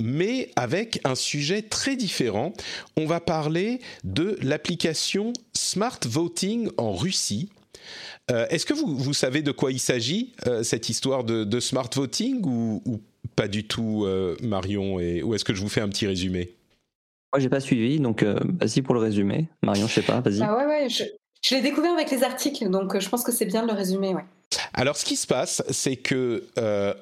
mais avec un sujet très différent. On va parler de l'application Smart Voting en Russie. Est-ce que vous, vous, savez de quoi il s'agit, cette histoire de, smart voting, ou, pas du tout, Marion et, Ou est-ce que je vous fais un petit résumé? Moi, j'ai pas suivi, donc vas-y pour le résumé. Marion, je sais pas, vas-y. Ah ouais, ouais, je, je l'ai découvert avec les articles, donc je pense que c'est bien de le résumer, ouais. Alors, ce qui se passe, c'est que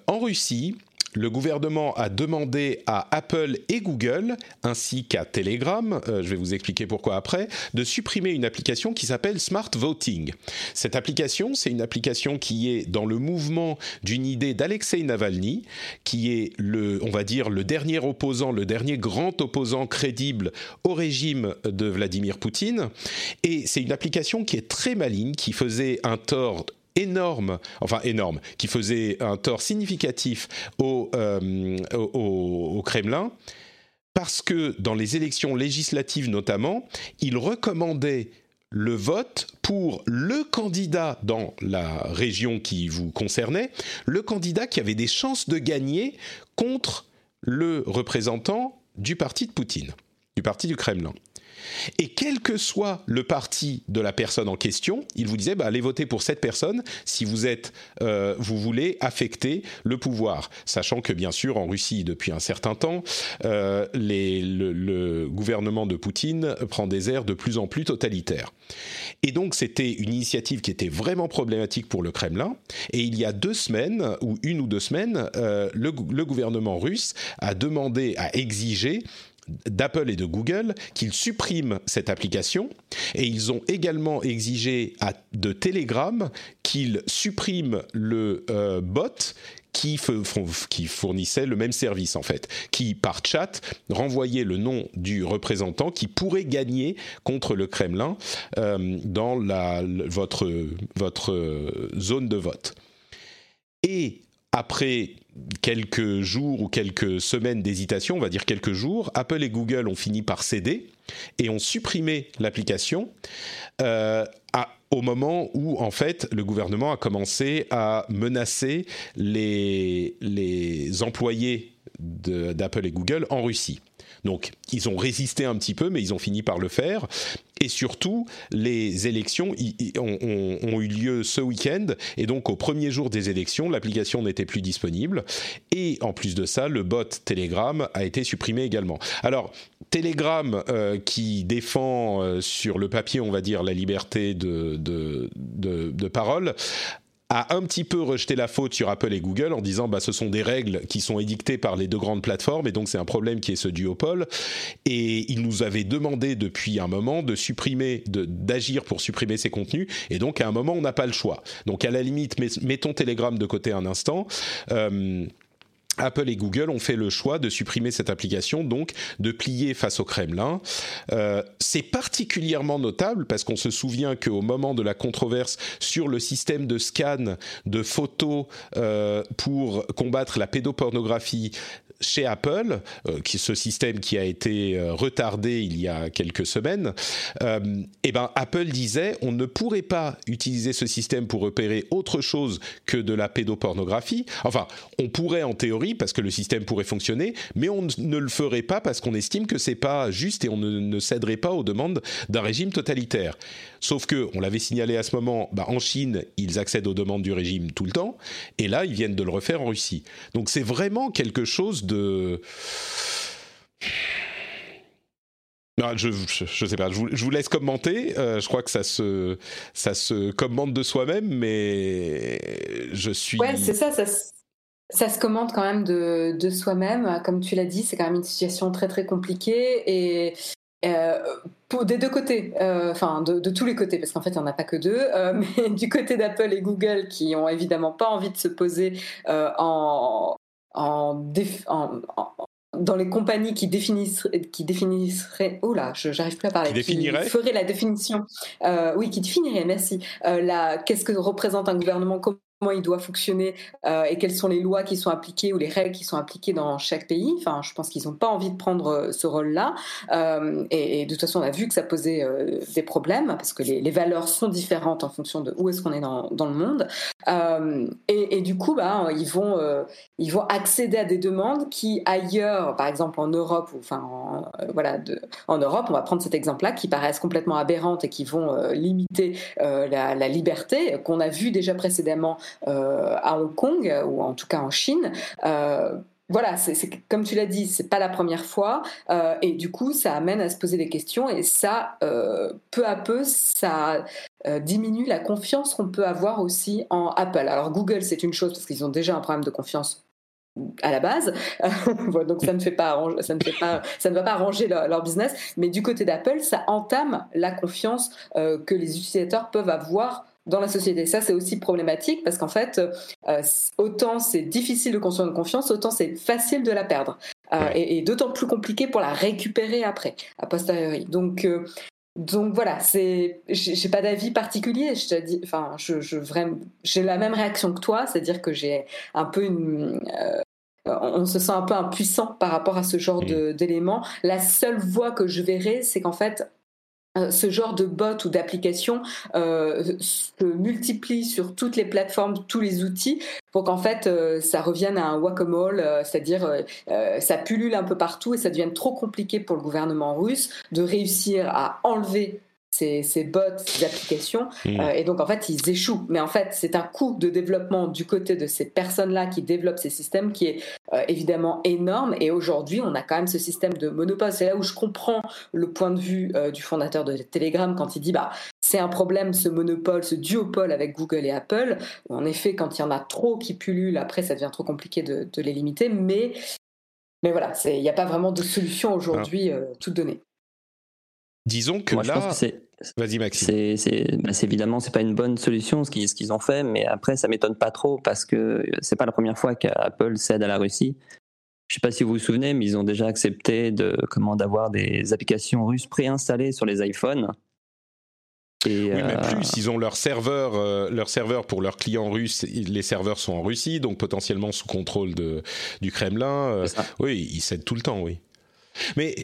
en Russie, le gouvernement a demandé à Apple et Google, ainsi qu'à Telegram, euh, je vais vous expliquer pourquoi après, de supprimer une application qui s'appelle Smart Voting. Cette application, c'est une application qui est dans le mouvement d'une idée d'Alexei Navalny, qui est le, on va dire, le dernier opposant, le dernier grand opposant crédible au régime de Vladimir Poutine. Et c'est une application qui est très maligne, qui faisait un tort énorme, enfin énorme, qui faisait un tort significatif au, euh, au, Kremlin, parce que dans les élections législatives notamment, il recommandait le vote pour le candidat dans la région qui vous concernait, le candidat qui avait des chances de gagner contre le représentant du parti de Poutine, du parti du Kremlin. Et quel que soit le parti de la personne en question, il vous disait bah, allez voter pour cette personne si vous êtes, euh, vous voulez affecter le pouvoir, sachant que bien sûr en Russie depuis un certain temps, euh, le, gouvernement de Poutine prend des airs de plus en plus totalitaires. Et donc c'était une initiative qui était vraiment problématique pour le Kremlin. Et il y a deux semaines ou une ou deux semaines, euh, le, le gouvernement russe a demandé, a exigé d'Apple et de Google qu'ils suppriment cette application et ils ont également exigé de Telegram qu'ils suppriment le euh, bot qui, fournissait le même service en fait, qui par chat renvoyait le nom du représentant qui pourrait gagner contre le Kremlin euh, dans votre, votre euh, zone de vote. Et après quelques jours ou quelques semaines d'hésitation, on va dire quelques jours, Apple et Google ont fini par céder et ont supprimé l'application euh, au moment où en fait le gouvernement a commencé à menacer les, les employés d'Apple et Google en Russie. Donc ils ont résisté un petit peu, mais ils ont fini par le faire. Et surtout, les élections ont, eu lieu ce week-end, et donc au premier jour des élections, l'application n'était plus disponible. Et en plus de ça, le bot Telegram a été supprimé également. Alors, Telegram, euh, qui défend euh, sur le papier, on va dire, la liberté de, parole, a un petit peu rejeté la faute sur Apple et Google en disant bah ce sont des règles qui sont édictées par les deux grandes plateformes et donc c'est un problème qui est ce duopole. Et il nous avait demandé depuis un moment de supprimer d'agir pour supprimer ces contenus et donc à un moment on n'a pas le choix. Donc à la limite mettons Telegram de côté un instant. Euh, Apple et Google ont fait le choix de supprimer cette application, donc de plier face au Kremlin. Euh, c'est particulièrement notable parce qu'on se souvient qu'au moment de la controverse sur le système de scan de photos euh, pour combattre la pédopornographie, chez Apple, euh, ce système qui a été retardé il y a quelques semaines, euh, eh ben Apple disait on ne pourrait pas utiliser ce système pour repérer autre chose que de la pédopornographie. Enfin, on pourrait en théorie parce que le système pourrait fonctionner, mais on ne le ferait pas parce qu'on estime que c'est pas juste et on ne, céderait pas aux demandes d'un régime totalitaire. Sauf que, on l'avait signalé à ce moment, bah, en Chine, ils accèdent aux demandes du régime tout le temps, et là, ils viennent de le refaire en Russie. Donc c'est vraiment quelque chose de... je, je, sais pas, je vous, laisse commenter. Euh, je crois que ça se, ça se commente de soi-même, mais je suis. Ouais, c'est ça, ça, ça, se commente quand même de, de soi-même. Comme tu l'as dit, c'est quand même une situation très très compliquée. Et euh, pour des deux côtés, euh, enfin de, tous les côtés, parce qu'en fait il n'y en a pas que deux, euh, mais du côté d'Apple et Google qui ont évidemment pas envie de se poser en, en, dans les compagnies qui définisseraient, qui définisseraient, oh là, j'arrive plus à parler, qui, qui feraient la définition, oui, qui définiraient, merci, la, qu'est-ce que représente un gouvernement, comment comment il doit fonctionner euh, et quelles sont les lois qui sont appliquées ou les règles qui sont appliquées dans chaque pays. Enfin, je pense qu'ils n'ont pas envie de prendre euh, ce rôle-là. Euh, et, de toute façon, on a vu que ça posait des problèmes parce que les, valeurs sont différentes en fonction de où est-ce qu'on est dans, le monde. Et, du coup, bah, ils vont ils vont accéder à des demandes qui ailleurs, par exemple en Europe ou enfin en, voilà en Europe, on va prendre cet exemple-là, qui paraissent complètement aberrantes et qui vont limiter la, la liberté qu'on a vu déjà précédemment à Hong Kong ou en tout cas en Chine. Euh, voilà, comme tu l'as dit, c'est pas la première fois, euh, et du coup, ça amène à se poser des questions, et ça, peu à peu, ça diminue la confiance qu'on peut avoir aussi en Apple. Alors Google, c'est une chose parce qu'ils ont déjà un problème de confiance à la base, donc ça ne fait pas, ça ne fait pas, ça ne va pas arranger leur business, mais du côté d'Apple, ça entame la confiance que les utilisateurs peuvent avoir dans la société. Ça, c'est aussi problématique parce qu'en fait, euh, autant c'est difficile de construire une confiance, autant c'est facile de la perdre. Euh, et, d'autant plus compliqué pour la récupérer après, a posteriori. Donc, euh, donc voilà, c'est, j'ai pas d'avis particulier. Je te dis, enfin, je, je vraiment, j'ai la même réaction que toi, c'est-à-dire que j'ai un peu une, on se sent un peu impuissant par rapport à ce genre d'éléments. La seule voie que je verrai, c'est qu'en fait, euh, ce genre de bot ou d'application euh, se multiplie sur toutes les plateformes, tous les outils, pour qu'en fait euh, ça revienne à un whack-a-mole, c'est-à-dire ça pullule un peu partout et ça devienne trop compliqué pour le gouvernement russe de réussir à enlever ces, bots, ces applications. Mm. Euh, et donc, en fait, ils échouent. Mais en fait, c'est un coût de développement du côté de ces personnes-là qui développent ces systèmes qui est euh, évidemment énorme. Et aujourd'hui, on a quand même ce système de monopole. C'est là où je comprends le point de vue euh, du fondateur de Telegram quand il dit bah, c'est un problème, ce monopole, ce duopole avec Google et Apple. En effet, quand il y en a trop qui pullulent, après, ça devient trop compliqué de, les limiter. Mais, mais voilà, il n'y a pas vraiment de solution aujourd'hui toute donnée. Disons que là. Vas-y, Maxime. C'est bah évidemment, c'est pas une bonne solution ce qu'ils qu'ils ont fait, mais après, ça m'étonne pas trop parce que c'est pas la première fois qu'Apple cède à la Russie. Je sais pas si vous vous souvenez, mais ils ont déjà accepté de comment d'avoir des applications russes préinstallées sur les iPhones. Et oui, mais euh, plus, ils ont leur serveur, euh, leur serveur pour leurs clients russes. Les serveurs sont en Russie, donc potentiellement sous contrôle de, du Kremlin. Euh, oui, ils cèdent tout le temps, oui. Mais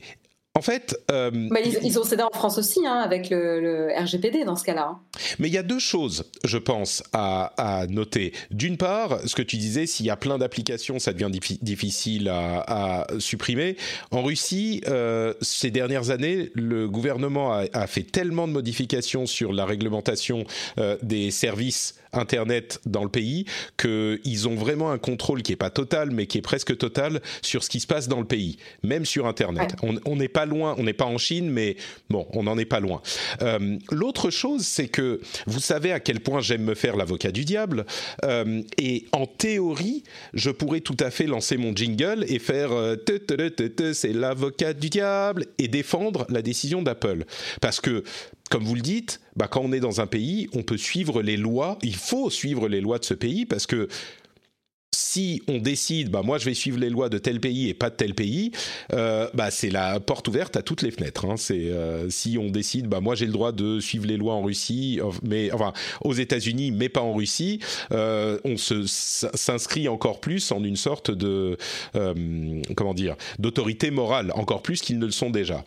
en fait, euh, ils, ont cédé en France aussi hein, avec le, RGPD dans ce cas-là. Hein. Mais il y a deux choses, je pense, à, noter. D'une part, ce que tu disais, s'il y a plein d'applications, ça devient difficile à, supprimer. En Russie, euh, ces dernières années, le gouvernement a, fait tellement de modifications sur la réglementation euh, des services Internet dans le pays, qu'ils ont vraiment un contrôle qui est pas total, mais qui est presque total sur ce qui se passe dans le pays, même sur Internet. On n'est pas loin, on n'est pas en Chine, mais bon, on n'en est pas loin. Euh, l'autre chose, c'est que vous savez à quel point j'aime me faire l'avocat du diable, euh, et en théorie, je pourrais tout à fait lancer mon jingle et faire euh, c'est l'avocat du diable et défendre la décision d'Apple, parce que comme vous le dites, bah, quand on est dans un pays, on peut suivre les lois, il faut suivre les lois de ce pays parce que si on décide, bah moi je vais suivre les lois de tel pays et pas de tel pays, euh, bah c'est la porte ouverte à toutes les fenêtres. Hein. Euh, si on décide, bah moi j'ai le droit de suivre les lois en Russie, mais enfin aux États-Unis, mais pas en Russie, euh, on s'inscrit encore plus en une sorte de comment dire d'autorité morale, encore plus qu'ils ne le sont déjà.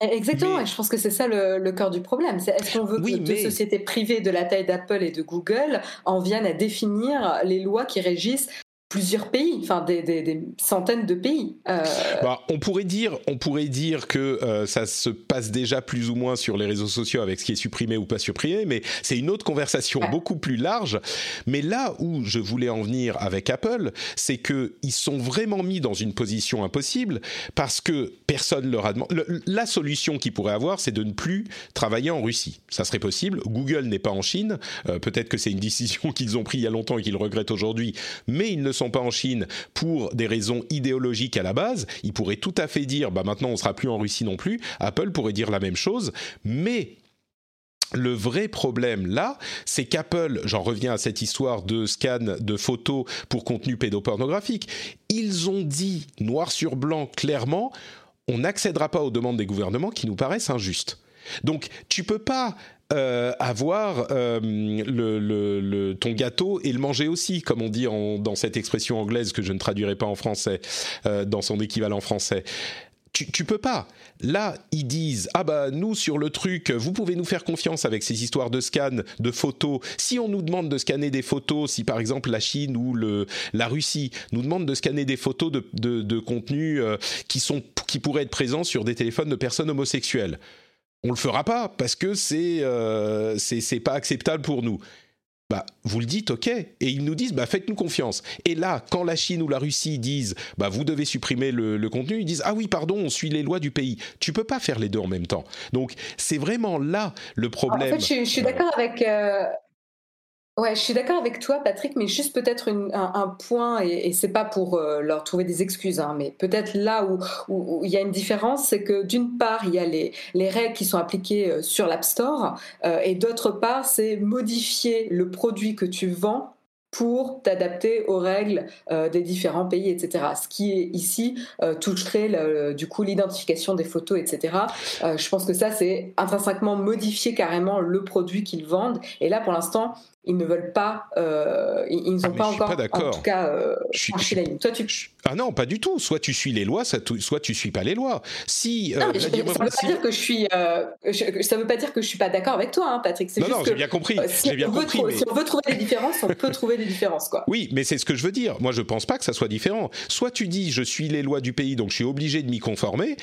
Exactement, et je pense que c'est ça le, cœur du problème. est-ce qu'on veut que deux sociétés privées de la taille d'Apple et de Google en viennent à définir les lois qui régissent plusieurs pays, enfin des, centaines de pays. Euh, bah, on pourrait dire, on pourrait dire que euh, ça se passe déjà plus ou moins sur les réseaux sociaux avec ce qui est supprimé ou pas supprimé, mais c'est une autre conversation beaucoup plus large. Mais là où je voulais en venir avec Apple, c'est que ils sont vraiment mis dans une position impossible parce que personne leur a demandé. La solution qu'ils pourraient avoir, c'est de ne plus travailler en Russie. Ça serait possible. Google n'est pas en Chine. Euh, peut-être que c'est une décision qu'ils ont prise il y a longtemps et qu'ils regrettent aujourd'hui, mais ils ne sont pas en Chine pour des raisons idéologiques à la base, ils pourraient tout à fait dire bah maintenant on sera plus en Russie non plus. Apple pourrait dire la même chose, mais le vrai problème là, c'est qu'Apple, j'en reviens à cette histoire de scan de photos pour contenu pédopornographique, ils ont dit noir sur blanc clairement, on n'accédera pas aux demandes des gouvernements qui nous paraissent injustes. Donc tu peux pas euh, avoir euh, le, ton gâteau et le manger aussi, comme on dit dans cette expression anglaise que je ne traduirai pas en français, dans son équivalent français tu, tu peux pas. Là, ils disent ah bah nous sur le truc, vous pouvez nous faire confiance avec ces histoires de scan de photos. Si on nous demande de scanner des photos, si par exemple la Chine ou le la Russie nous demandent de scanner des photos de de, de contenus euh, qui sont qui pourraient être présents sur des téléphones de personnes homosexuelles, on le fera pas parce que c'est euh, c'est pas acceptable pour nous bah, vous le dites, ok, et ils nous disent, bah, faites-nous confiance. Et là, quand la Chine ou la Russie disent, bah, vous devez supprimer le, contenu, ils disent, ah oui, pardon, on suit les lois du pays. Tu peux pas faire les deux en même temps. Donc, c'est vraiment là le problème. En fait, je, suis d'accord avec, euh, Ouais, je suis d'accord avec toi, Patrick, mais juste peut-être un, point, et, et c'est pas pour euh, leur trouver des excuses, hein, mais peut-être là où, il y a une différence, c'est que d'une part, il y a les, les règles qui sont appliquées euh, sur l'App Store, euh, et d'autre part, c'est modifier le produit que tu vends pour t'adapter aux règles des différents pays, etc. Ce qui est ici toucherait du coup l'identification des photos, etc. je pense que ça c'est intrinsèquement modifier carrément le produit qu'ils vendent. Et là pour l'instant ils ne veulent pas, euh, ils n'ont pas encore, en tout cas, euh, franchi la ligne. Toi, tu... Ah non, pas du tout. Soit tu suis les lois, soit tu suis pas les lois. Si, euh, ça ne veut pas dire que je suis, ça veut pas dire que je suis pas d'accord avec toi, hein, Patrick. Non, non, j'ai bien compris. Si, bien on compris si, on veut trouver des différences, on peut trouver des différences, quoi. Oui, mais c'est ce que je veux dire. Moi, je pense pas que ça soit différent. Soit tu dis, je suis les lois du pays, donc je suis obligé de m'y conformer.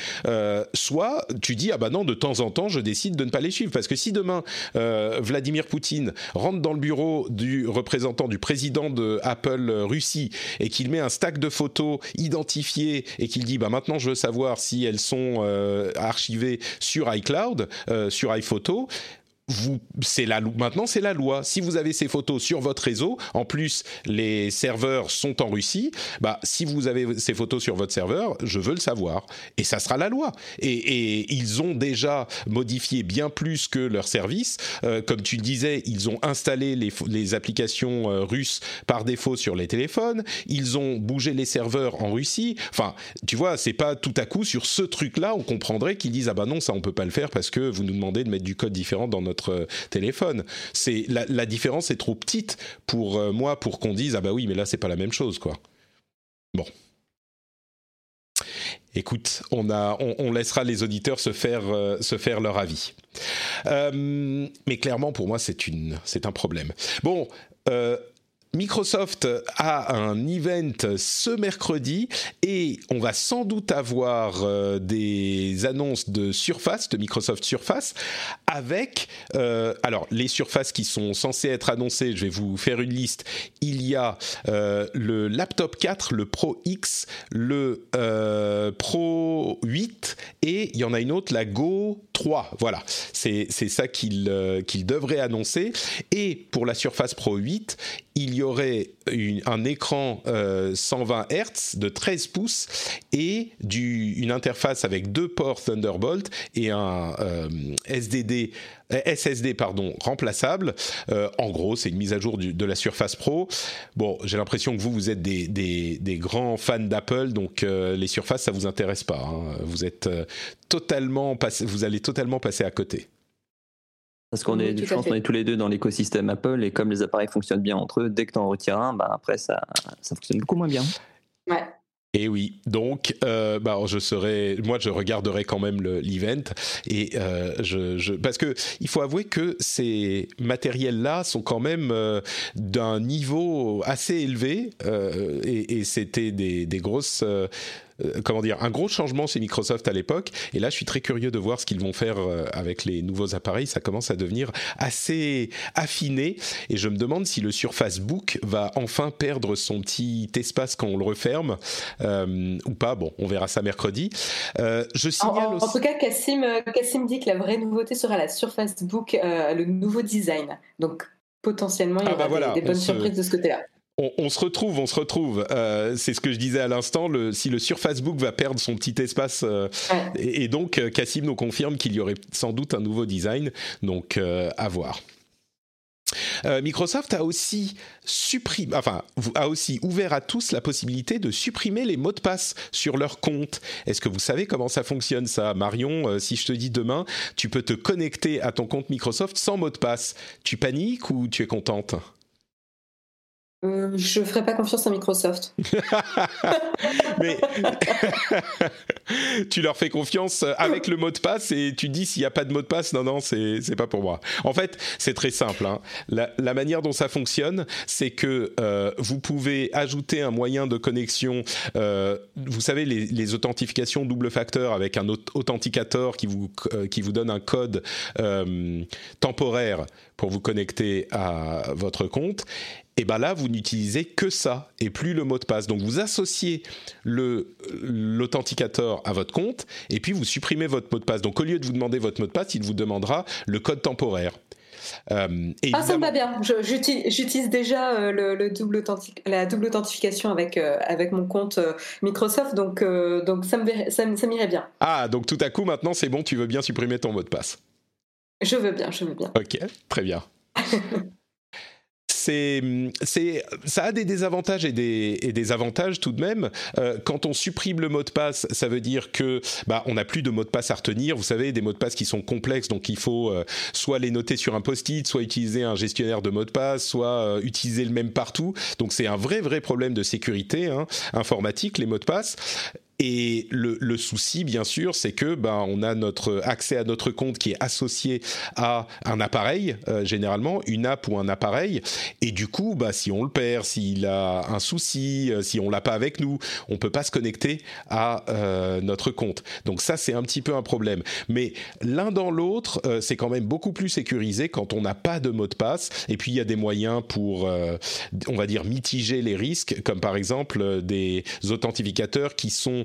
soit tu dis, ah bah non, de temps en temps, je décide de ne pas les suivre, parce que si demain Vladimir Poutine rentre dans le bureau du représentant, du président de Apple Russie, et qu'il met un stack de photos identifiées et qu'il dit bah maintenant je veux savoir si elles sont euh, archivées sur iCloud, euh, sur iPhoto c'est la maintenant c'est la loi. Si vous avez ces photos sur votre réseau, en plus les serveurs sont en Russie, bah si vous avez ces photos sur votre serveur, je veux le savoir et ça sera la loi. Et, ils ont déjà modifié bien plus que leur service. Euh, comme tu disais, ils ont installé les, les applications euh, russes par défaut sur les téléphones. Ils ont bougé les serveurs en Russie. Enfin, tu vois, c'est pas tout à coup sur ce truc-là on comprendrait qu'ils disent ah bah non ça on peut pas le faire parce que vous nous demandez de mettre du code différent dans notre euh, téléphone. C'est la, différence est trop petite pour euh, moi pour qu'on dise ah bah oui mais là c'est pas la même chose quoi. Bon. Écoute, on, a, on, laissera les auditeurs se faire, euh, se faire leur avis. mais clairement, pour moi, c'est, un problème. Bon, Microsoft a un event ce mercredi et on va sans doute avoir euh, des annonces de Surface, de Microsoft Surface, avec euh, alors les surfaces qui sont censées être annoncées. Je vais vous faire une liste. Il y a euh, le laptop 4, le Pro X, le Pro 8 et il y en a une autre, la Go 3. Voilà, c'est ça qu'il devrait annoncer. Et pour la Surface Pro 8, il y aurait un écran 120 euh, Hz de 13 pouces et une interface avec deux ports Thunderbolt et un euh, SSD pardon, remplaçable. Euh, en gros, c'est une mise à jour de la Surface Pro. Bon, j'ai l'impression que vous, vous êtes des, grands fans d'Apple, donc les Surfaces, ça vous intéresse pas. Hein. Vous êtes totalement, vous allez totalement passer à côté. Parce qu'on est, je pense qu'on est tous les deux dans l'écosystème Apple et comme les appareils fonctionnent bien entre eux, dès que tu en retires un, bah après ça, ça fonctionne beaucoup moins bien. Ouais. Et oui, donc euh, bah, je serai, moi je regarderai quand même l'event et euh, je, je, parce que il faut avouer que ces matériels-là sont quand même euh, d'un niveau assez élevé euh, et, et c'était des, des grosses euh, comment dire, un gros changement chez Microsoft à l'époque. Et là, je suis très curieux de voir ce qu'ils vont faire euh, avec les nouveaux appareils. Ça commence à devenir assez affiné. Et je me demande si le Surface Book va enfin perdre son petit espace quand on le referme euh, ou pas. Bon, on verra ça mercredi. je signale en, aussi... en, tout cas, Cassim, Cassim dit que la vraie nouveauté sera la Surface Book, le nouveau design. Donc potentiellement, il y ah, aura bah des, bonnes surprises de ce côté-là on, se retrouve, on se retrouve. Euh, c'est ce que je disais à l'instant. si le Surface Book va perdre son petit espace, euh, et, donc euh, Cassim nous confirme qu'il y aurait sans doute un nouveau design. Donc à voir. Microsoft a aussi supprimé, enfin, a aussi ouvert à tous la possibilité de supprimer les mots de passe sur leur compte. Est-ce que vous savez comment ça fonctionne ça, Marion? Euh, Si je te dis demain, tu peux te connecter à ton compte Microsoft sans mot de passe, tu paniques ou tu es contente? Euh, je ne ferai pas confiance à Microsoft. Mais tu leur fais confiance avec le mot de passe et tu dis s'il n'y a pas de mot de passe, non, non, c'est, pas pour moi. En fait, c'est très simple. Hein. La, manière dont ça fonctionne, c'est que euh, vous pouvez ajouter un moyen de connexion. Euh, vous savez, les, authentifications double facteur avec un authenticateur qui vous, qui vous donne un code temporaire pour vous connecter à votre compte et bien là, vous n'utilisez que ça et plus le mot de passe. Donc vous associez l'authenticateur à votre compte et puis vous supprimez votre mot de passe. Donc au lieu de vous demander votre mot de passe, il vous demandera le code temporaire. Euh, ah, ça me va bien. J'utilise déjà euh, le, double la double authentification avec, euh, avec mon compte Microsoft, donc, donc ça m'irait ça, bien. Ah, donc tout à coup, maintenant, c'est bon, tu veux bien supprimer ton mot de passe Je veux bien, je veux bien. Ok, très bien. c'est, ça a des désavantages et des, et des avantages tout de même. Euh, quand on supprime le mot de passe, ça veut dire que bah, on n'a plus de mot de passe à retenir. Vous savez, des mots de passe qui sont complexes, donc il faut euh, soit les noter sur un post-it, soit utiliser un gestionnaire de mots de passe, soit euh, utiliser le même partout. Donc c'est un vrai vrai problème de sécurité hein, informatique les mots de passe. Et le, le, souci, bien sûr, c'est que ben on a notre accès à notre compte qui est associé à un appareil, euh, généralement une app ou un appareil. Et du coup, bah, si on le perd, s'il a un souci, euh, si on l'a pas avec nous, on peut pas se connecter à euh, notre compte. Donc ça, c'est un petit peu un problème. Mais l'un dans l'autre, c'est quand même beaucoup plus sécurisé quand on n'a pas de mot de passe. Et puis il y a des moyens pour, on va dire, mitiger les risques, comme par exemple des authentificateurs qui sont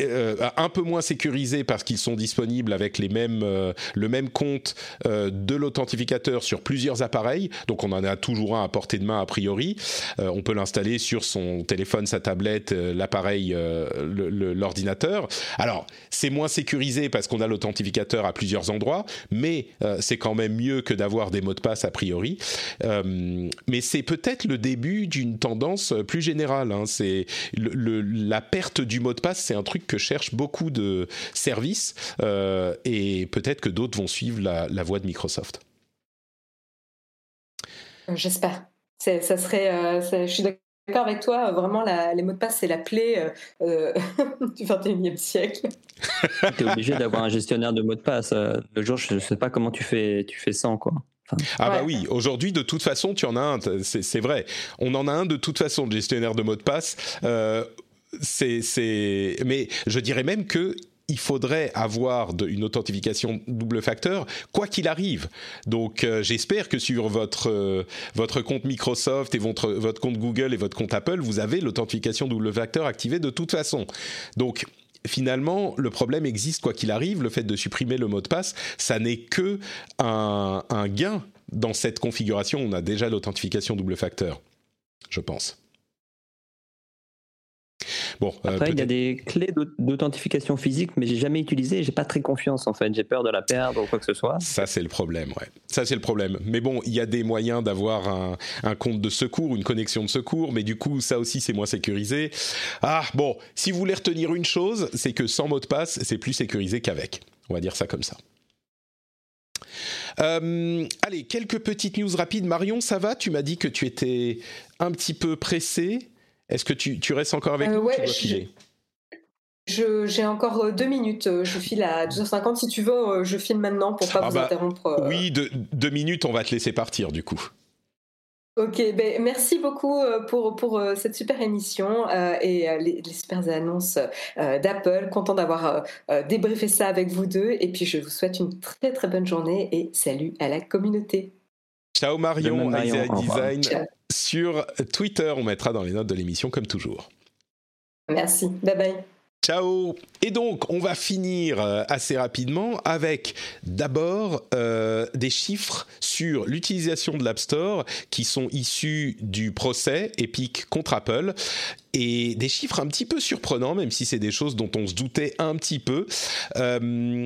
euh, un peu moins sécurisés parce qu'ils sont disponibles avec les mêmes, euh, le même compte euh, de l'authentificateur sur plusieurs appareils. Donc on en a toujours un à portée de main a priori. on peut l'installer sur son téléphone, sa tablette, l'appareil, l'ordinateur. Alors c'est moins sécurisé parce qu'on a l'authentificateur à plusieurs endroits, mais c'est quand même mieux que d'avoir des mots de passe a priori. mais c'est peut-être le début d'une tendance plus générale. Hein. C'est la perte du mot de passe, c'est un truc que cherchent beaucoup de services euh, et peut-être que d'autres vont suivre la, voie de Microsoft. Euh, j'espère. Ça serait, euh, je suis d'accord avec toi. Vraiment, les mots de passe, c'est la plaie du 21e siècle. tu es obligé d'avoir un gestionnaire de mots de passe. le jour, je ne sais pas comment tu fais, tu fais sans, quoi. ah bah oui, aujourd'hui de toute façon tu en as un, c'est vrai. On en a un de toute façon, de gestionnaire de mots de passe c'est, mais je dirais même que il faudrait avoir une authentification double facteur, quoi qu'il arrive. Donc, euh, j'espère que sur votre euh, votre compte Microsoft et votre votre compte Google et votre compte Apple, vous avez l'authentification double facteur activée de toute façon. Donc finalement, le problème existe quoi qu'il arrive. Le fait de supprimer le mot de passe, ça n'est que un, un gain dans cette configuration. On a déjà l'authentification double facteur, je pense. Bon, euh, Après, il y a des clés d'authentification physique, mais j'ai jamais utilisé. J'ai pas très confiance en fait. J'ai peur de la perdre ou quoi que ce soit. Ça, c'est le problème, ouais. Ça, c'est le problème. Mais bon, il y a des moyens d'avoir un, un, compte de secours, une connexion de secours, mais du coup, ça aussi, c'est moins sécurisé. Ah, bon, si vous voulez retenir une chose, c'est que sans mot de passe, c'est plus sécurisé qu'avec. On va dire ça comme ça. Euh, allez, quelques petites news rapides. Marion, ça va? Tu m'as dit que tu étais un petit peu pressé. Est-ce que tu, tu, restes encore avec euh, nous J'ai encore euh, deux minutes. Euh, je file à 2h50. Si tu veux, je file maintenant pour pas ah vous bah, interrompre. Oui, deux, minutes, on va te laisser partir du coup. Ok, ben, merci beaucoup pour, pour cette super émission et les, super annonces d'Apple. Content d'avoir débriefé ça avec vous deux. Et puis, je vous souhaite une très très bonne journée et salut à la communauté. Ciao Marion, Isaiah Design sur Twitter. On mettra dans les notes de l'émission comme toujours. Merci, bye bye. Ciao Et donc, on va finir euh, assez rapidement avec d'abord euh, des chiffres sur l'utilisation de l'App Store qui sont issus du procès Epic contre Apple et des chiffres un petit peu surprenants, même si c'est des choses dont on se doutait un petit peu. Euh,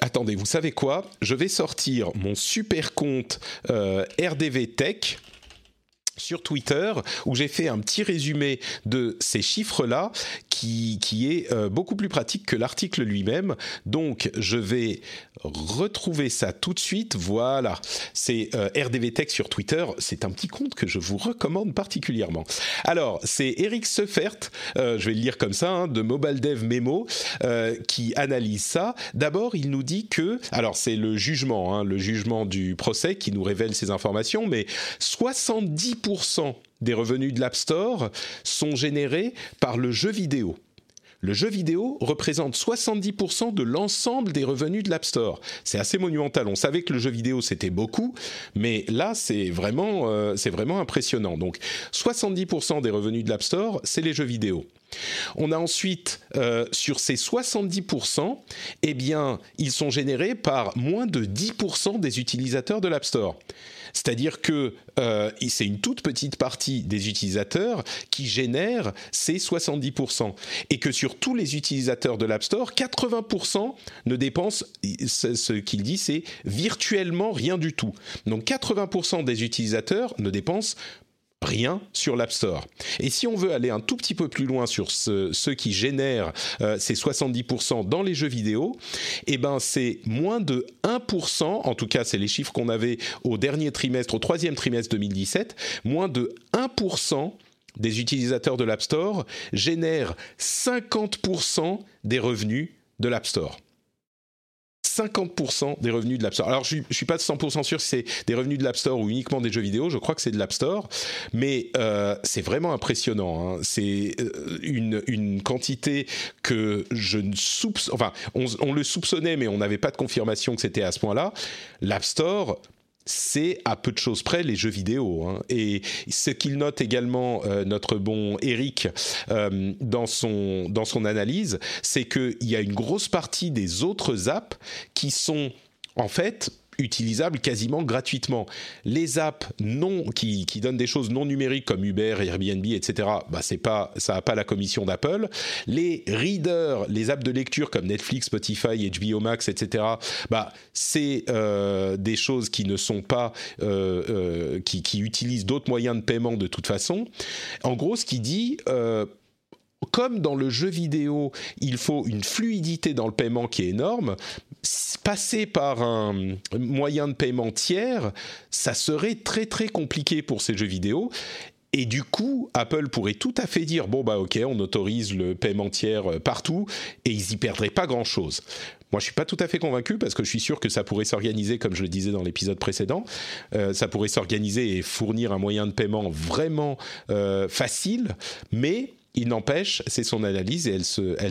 attendez, vous savez quoi? Je vais sortir mon super compte euh, RDV Tech sur Twitter où j'ai fait un petit résumé de ces chiffres-là qui, qui est euh, beaucoup plus pratique que l'article lui-même. Donc je vais retrouver ça tout de suite. Voilà, c'est euh, RDV Tech sur Twitter. C'est un petit compte que je vous recommande particulièrement. Alors c'est Eric Seufert, euh, je vais le lire comme ça, hein, de Mobile Dev Memo, qui analyse ça. D'abord il nous dit que, alors c'est le jugement, hein, le jugement du procès qui nous révèle ces informations, mais 70 des revenus de l'App Store sont générés par le jeu vidéo. Le jeu vidéo représente 70% de l'ensemble des revenus de l'App Store. C'est assez monumental. On savait que le jeu vidéo c'était beaucoup, mais là c'est vraiment, euh, c'est vraiment impressionnant. Donc 70% des revenus de l'App Store, c'est les jeux vidéo. On a ensuite, euh, sur ces 70%, eh ils sont générés par moins de 10% des utilisateurs de l'App Store. C'est-à-dire que euh, c'est une toute petite partie des utilisateurs qui génèrent ces 70%. Et que sur tous les utilisateurs de l'App Store, 80% ne dépensent, ce qu'il dit, c'est virtuellement rien du tout. Donc 80% des utilisateurs ne dépensent rien sur l'App Store. Et si on veut aller un tout petit peu plus loin sur ce, qui génèrent euh, ces 70% dans les jeux vidéo, eh ben c'est moins de 1%, en tout cas c'est les chiffres qu'on avait au dernier trimestre, au troisième trimestre 2017, moins de 1% des utilisateurs de l'App Store génèrent 50% des revenus de l'App Store. 50% des revenus de l'App Store. Alors, je ne suis pas 100% sûr si c'est des revenus de l'App Store ou uniquement des jeux vidéo. Je crois que c'est de l'App Store. Mais euh, c'est vraiment impressionnant. Hein. C'est euh, une, une, quantité que je ne soupçonne... Enfin, on, on le soupçonnait, mais on n'avait pas de confirmation que c'était à ce point-là. L'App Store c'est à peu de choses près les jeux vidéo. Hein. Et ce qu'il note également, euh, notre bon Eric, euh, dans, son, dans son analyse, c'est qu'il y a une grosse partie des autres apps qui sont en fait utilisables quasiment gratuitement. Les apps non qui, qui, donnent des choses non numériques comme Uber, Airbnb, etc. Bah c'est pas ça a pas la commission d'Apple. Les readers, les apps de lecture comme Netflix, Spotify, HBO Max, etc. Bah c'est euh, des choses qui ne sont pas euh, euh, qui, qui, utilisent d'autres moyens de paiement de toute façon. En gros, ce qui dit comme dans le jeu vidéo, il faut une fluidité dans le paiement qui est énorme, passer par un moyen de paiement tiers, ça serait très très compliqué pour ces jeux vidéo. Et du coup, Apple pourrait tout à fait dire bon bah ok, on autorise le paiement tiers euh, partout et ils y perdraient pas grand chose. Moi, je suis pas tout à fait convaincu parce que je suis sûr que ça pourrait s'organiser, comme je le disais dans l'épisode précédent, euh, ça pourrait s'organiser et fournir un moyen de paiement vraiment euh, facile, mais il n'empêche, c'est son analyse et elle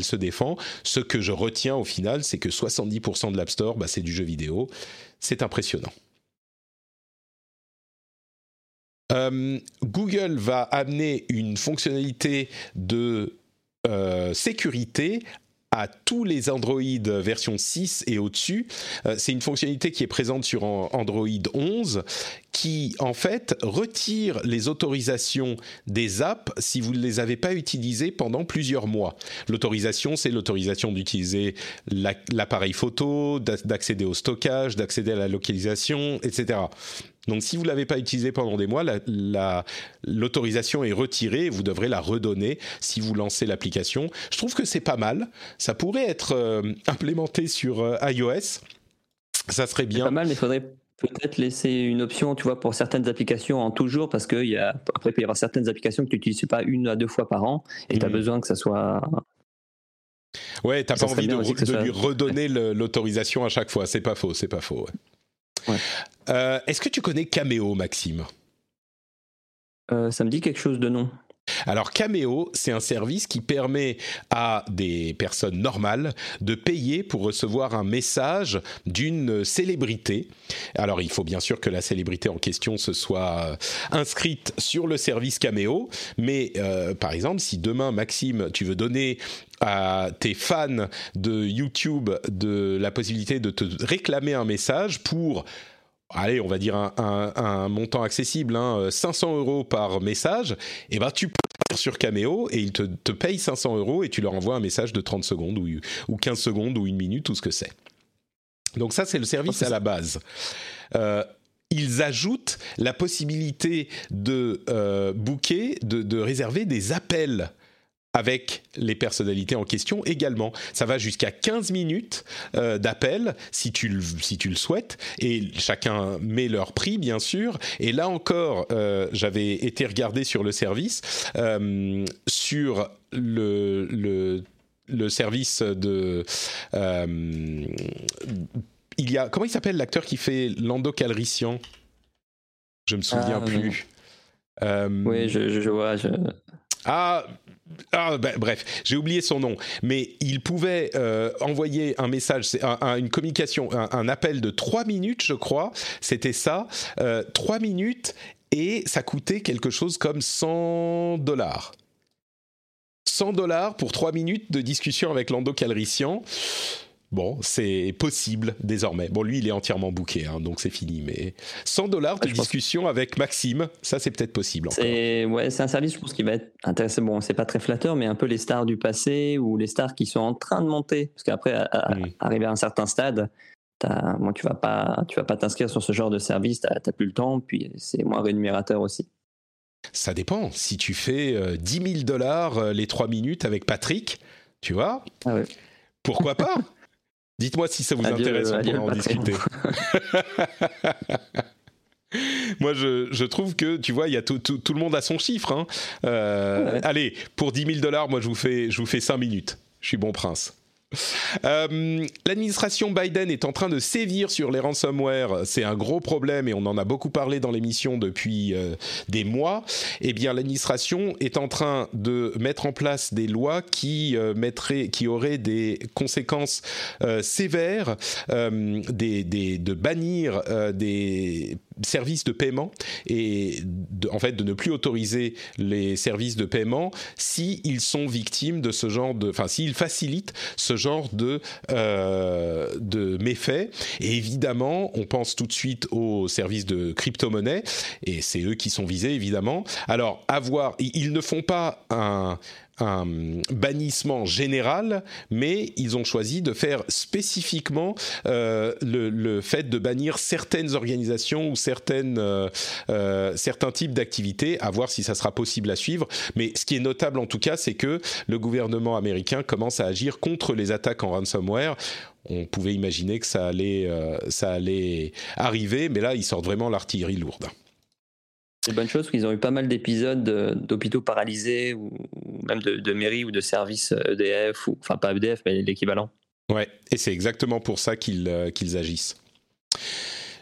se, défend. Ce que je retiens au final, c'est que 70% de l'App Store, bah, c'est du jeu vidéo. C'est impressionnant. Euh, Google va amener une fonctionnalité de euh, sécurité à tous les Android version 6 et au-dessus. Euh, c'est une fonctionnalité qui est présente sur Android 11 qui en fait retire les autorisations des apps si vous ne les avez pas utilisées pendant plusieurs mois. L'autorisation, c'est l'autorisation d'utiliser l'appareil photo, d'accéder au stockage, d'accéder à la localisation, etc. Donc si vous ne l'avez pas utilisé pendant des mois, l'autorisation est retirée et vous devrez la redonner si vous lancez l'application. Je trouve que c'est pas mal. Ça pourrait être euh, implémenté sur euh, iOS. Ça serait bien. Pas mal, mais il faudrait peut-être laisser une option, tu vois, pour certaines applications en toujours, parce que y a, après, il peut y avoir certaines applications que tu n'utilises pas une à deux fois par an, et tu as mmh. besoin que ça soit... Ouais, t'as pas envie de, lui redonner l'autorisation à chaque fois, c'est pas faux, c'est pas faux. Euh, est-ce que tu connais Cameo, Maxime? Euh, Ça me dit quelque chose de non. Alors Cameo, c'est un service qui permet à des personnes normales de payer pour recevoir un message d'une célébrité. Alors il faut bien sûr que la célébrité en question se soit inscrite sur le service Cameo, mais euh, par exemple si demain Maxime, tu veux donner à tes fans de YouTube de la possibilité de te réclamer un message pour allez, on va dire un, montant accessible, 500 hein, euros par message, et eh ben tu peux sur Cameo et ils te, te payent 500 euros et tu leur envoies un message de 30 secondes ou, ou 15 secondes ou une minute ou ce que c'est. Donc ça, c'est le service à la base. Euh, ils ajoutent la possibilité de euh, booker, de, de, réserver des appels avec les personnalités en question également. Ça va jusqu'à 15 minutes euh, d'appel si tu, le, si tu le souhaites et chacun met leur prix bien sûr. Et là encore, euh, j'avais été regardé sur le service, euh, sur le, le, le, service de... Il y a, comment il s'appelle l'acteur qui fait Lando Calrissian Je me souviens Ah, plus. Oui, je, je, je vois. Je... Ah, ah ben, bref, j'ai oublié son nom, mais il pouvait euh, envoyer un message, une communication, un, un, appel de 3 minutes, je crois, c'était ça, euh, 3 minutes, et ça coûtait quelque chose comme 100 dollars. 100 dollars pour 3 minutes de discussion avec Lando Calrissian. Bon, c'est possible désormais. Bon, lui, il est entièrement booké, hein, donc c'est fini. Mais 100 dollars de discussion avec Maxime, ça, c'est peut-être possible. C'est ouais, c'est un service, je pense, qui va être intéressant. Bon, c'est pas très flatteur, mais un peu les stars du passé ou les stars qui sont en train de monter. Parce qu'après, Mm. arriver à un certain stade, bon, tu vas pas, tu vas pas t'inscrire sur ce genre de service. T'as t'as plus le temps, puis c'est moins rémunérateur aussi. Ça dépend. Si tu fais euh, 10 000 dollars euh, les 3 minutes avec Patrick, tu vois, Ah ouais. pourquoi pas? Dites-moi si ça vous Adieu, intéresse, on adieu, pourra en discuter. Moi, je, je trouve que, tu vois, il y a tout, tout, tout le monde a son chiffre. hein. Euh, Ouais. Allez, pour 10 000 dollars, moi, je vous, fais, je vous fais 5 minutes. Je suis bon prince. Euh, L'administration Biden est en train de sévir sur les ransomware. C'est un gros problème et on en a beaucoup parlé dans l'émission depuis euh, des mois. Eh bien, l'administration est en train de mettre en place des lois qui euh, mettraient, qui auraient des conséquences sévères, de bannir des services de paiement et de- en fait de ne plus autoriser les services de paiement si ils sont victimes de ce genre de, enfin s'ils facilitent ce genre de euh, de méfaits. Et évidemment, on pense tout de suite aux services de crypto-monnaie et c'est eux qui sont visés évidemment. Alors avoir, ils ils ne font pas un un bannissement général, mais ils ont choisi de faire spécifiquement euh, le, fait de bannir certaines organisations ou certaines, euh, euh, certains types d'activités, à voir si ça sera possible à suivre. Mais ce qui est notable en tout cas, c'est que le gouvernement américain commence à agir contre les attaques en ransomware. On pouvait imaginer que ça allait, ça allait arriver, mais là, ils sortent vraiment l'artillerie lourde. C'est une bonne chose parce qu'ils ont eu pas mal d'épisodes de- d'hôpitaux paralysés ou même de, mairies ou de services EDF, ou, enfin pas EDF, mais l'équivalent. Ouais, et c'est exactement pour ça qu'ils euh, qu'ils agissent.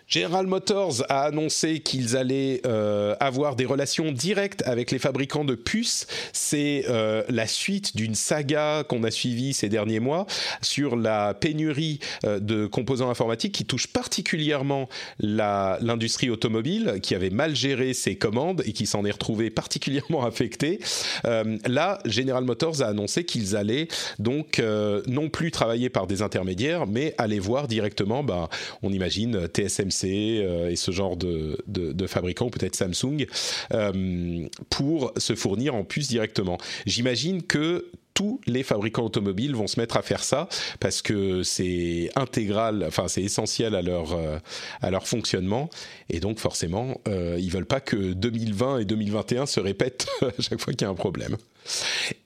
General Motors a annoncé qu'ils allaient euh, avoir des relations directes avec les fabricants de puces. C'est euh, la suite d'une saga qu'on a suivie ces derniers mois sur la pénurie euh, de composants informatiques qui touche particulièrement l'industrie automobile, qui avait mal géré ses commandes et qui s'en est retrouvé particulièrement affecté. Euh, là, General Motors a annoncé qu'ils allaient donc non plus travailler par des intermédiaires, mais aller voir directement, bah, on imagine TSMC euh, et ce genre de, de, de fabricants, peut-être Samsung, euh, pour se fournir en puces directement. J'imagine que tous les fabricants automobiles vont se mettre à faire ça parce que c'est intégral, enfin c'est essentiel à leur euh, fonctionnement et donc forcément euh, ils veulent pas que 2020 et 2021 se répètent à chaque fois qu'il y a un problème.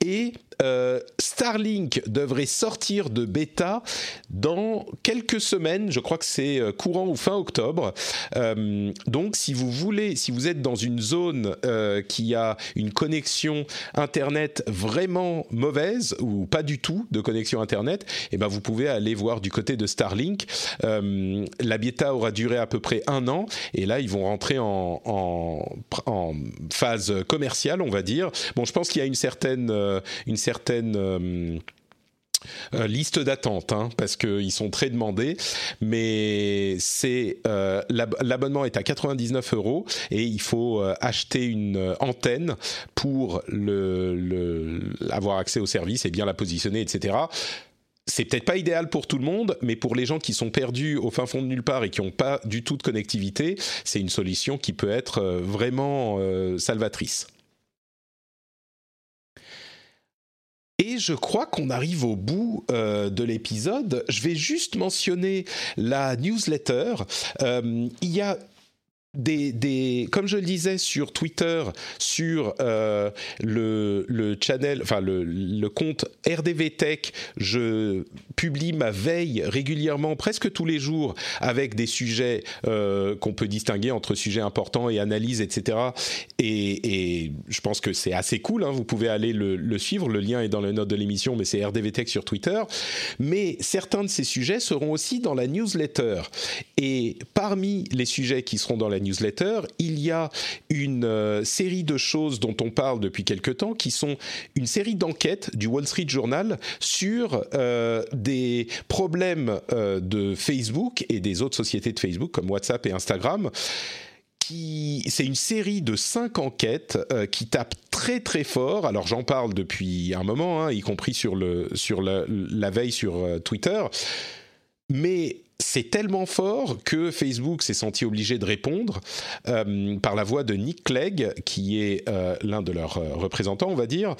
Et euh, Starlink devrait sortir de bêta dans quelques semaines. Je crois que c'est euh, courant ou fin octobre. Euh, donc, si vous voulez, si vous êtes dans une zone qui a une connexion internet vraiment mauvaise ou pas du tout de connexion internet, eh ben vous pouvez aller voir du côté de Starlink. La bêta aura duré à peu près un an et là ils vont rentrer en, en, en phase commerciale, on va dire. Bon, je pense qu'il y a une certaine, euh, une certaine euh, euh, liste d'attente, hein, parce qu'ils sont très demandés, mais c'est l'ab- l'abonnement est à 99 euros et il faut acheter une antenne pour le, avoir accès au service et bien la positionner, etc. C'est peut-être pas idéal pour tout le monde, mais pour les gens qui sont perdus au fin fond de nulle part et qui n'ont pas du tout de connectivité, c'est une solution qui peut être vraiment salvatrice. Et je crois qu'on arrive au bout euh, de l'épisode. Je vais juste mentionner la newsletter. Euh, il y a comme je le disais sur Twitter, sur euh, le, channel, enfin le, compte RDV Tech, je publie ma veille régulièrement, presque tous les jours, avec des sujets euh, qu'on peut distinguer entre sujets importants et analyses, etc. Et, je pense que c'est assez cool. Hein, vous pouvez aller le, le, suivre. Le lien est dans la note de l'émission, mais c'est RDV Tech sur Twitter. Mais certains de ces sujets seront aussi dans la newsletter. Et parmi les sujets qui seront dans la newsletter, il y a une euh, série de choses dont on parle depuis quelque temps, qui sont une série d'enquêtes du Wall Street Journal sur euh, des problèmes euh, de Facebook et des autres sociétés de Facebook comme WhatsApp et Instagram. C'est une série de cinq enquêtes qui tapent très très fort. Alors j'en parle depuis un moment, hein, y compris sur, le, sur la, veille sur Twitter. Mais c'est tellement fort que Facebook s'est senti obligé de répondre euh, par la voix de Nick Clegg, qui est euh, l'un de leurs euh, représentants, on va dire,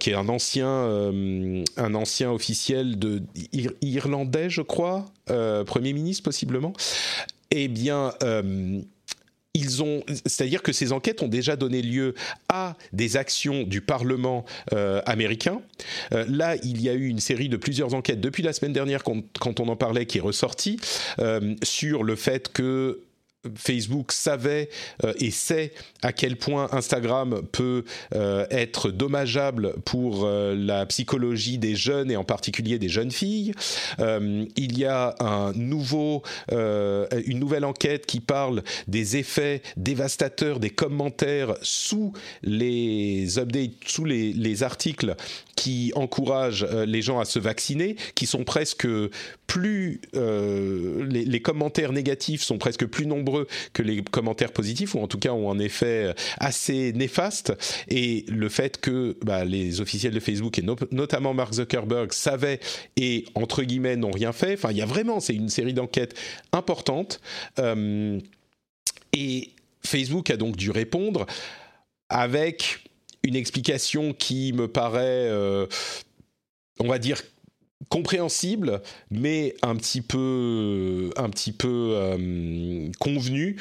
qui est un ancien, un ancien officiel irlandais, je crois, premier ministre possiblement. Eh bien ils ont, c'est-à-dire que ces enquêtes ont déjà donné lieu à des actions du Parlement euh, américain. Euh, là, il y a eu une série de plusieurs enquêtes depuis la semaine dernière, quand, on en parlait, qui est ressortie euh, sur le fait que Facebook savait euh, et sait à quel point Instagram peut euh, être dommageable pour euh, la psychologie des jeunes et en particulier des jeunes filles. il y a un nouveau, une nouvelle enquête qui parle des effets dévastateurs des commentaires sous les updates, sous les, les articles qui encouragent les gens à se vacciner, qui sont presque plus les, les commentaires négatifs sont presque plus nombreux que les commentaires positifs, ou en tout cas ont un effet assez néfaste. Et le fait que bah, les officiels de Facebook, et no notamment Mark Zuckerberg, savaient et, entre guillemets, n'ont rien fait, enfin, il y a vraiment, c'est une série d'enquêtes importantes. Euh, et Facebook a donc dû répondre avec une explication qui me paraît, euh, on va dire, compréhensible, mais un petit peu, un petit peu euh, convenu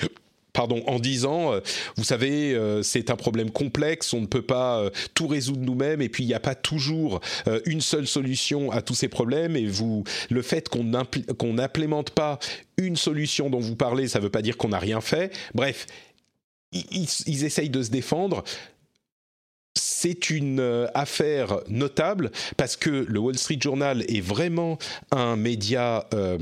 pardon, en disant, euh, vous savez, c'est un problème complexe, on ne peut pas tout résoudre nous-mêmes, et puis il n'y a pas toujours une seule solution à tous ces problèmes, et vous, le fait qu'on qu'on n'implémente pas une solution dont vous parlez, ça ne veut pas dire qu'on n'a rien fait. Bref, ils, essayent de se défendre c'est une euh, affaire notable parce que le Wall Street Journal est vraiment un média euh,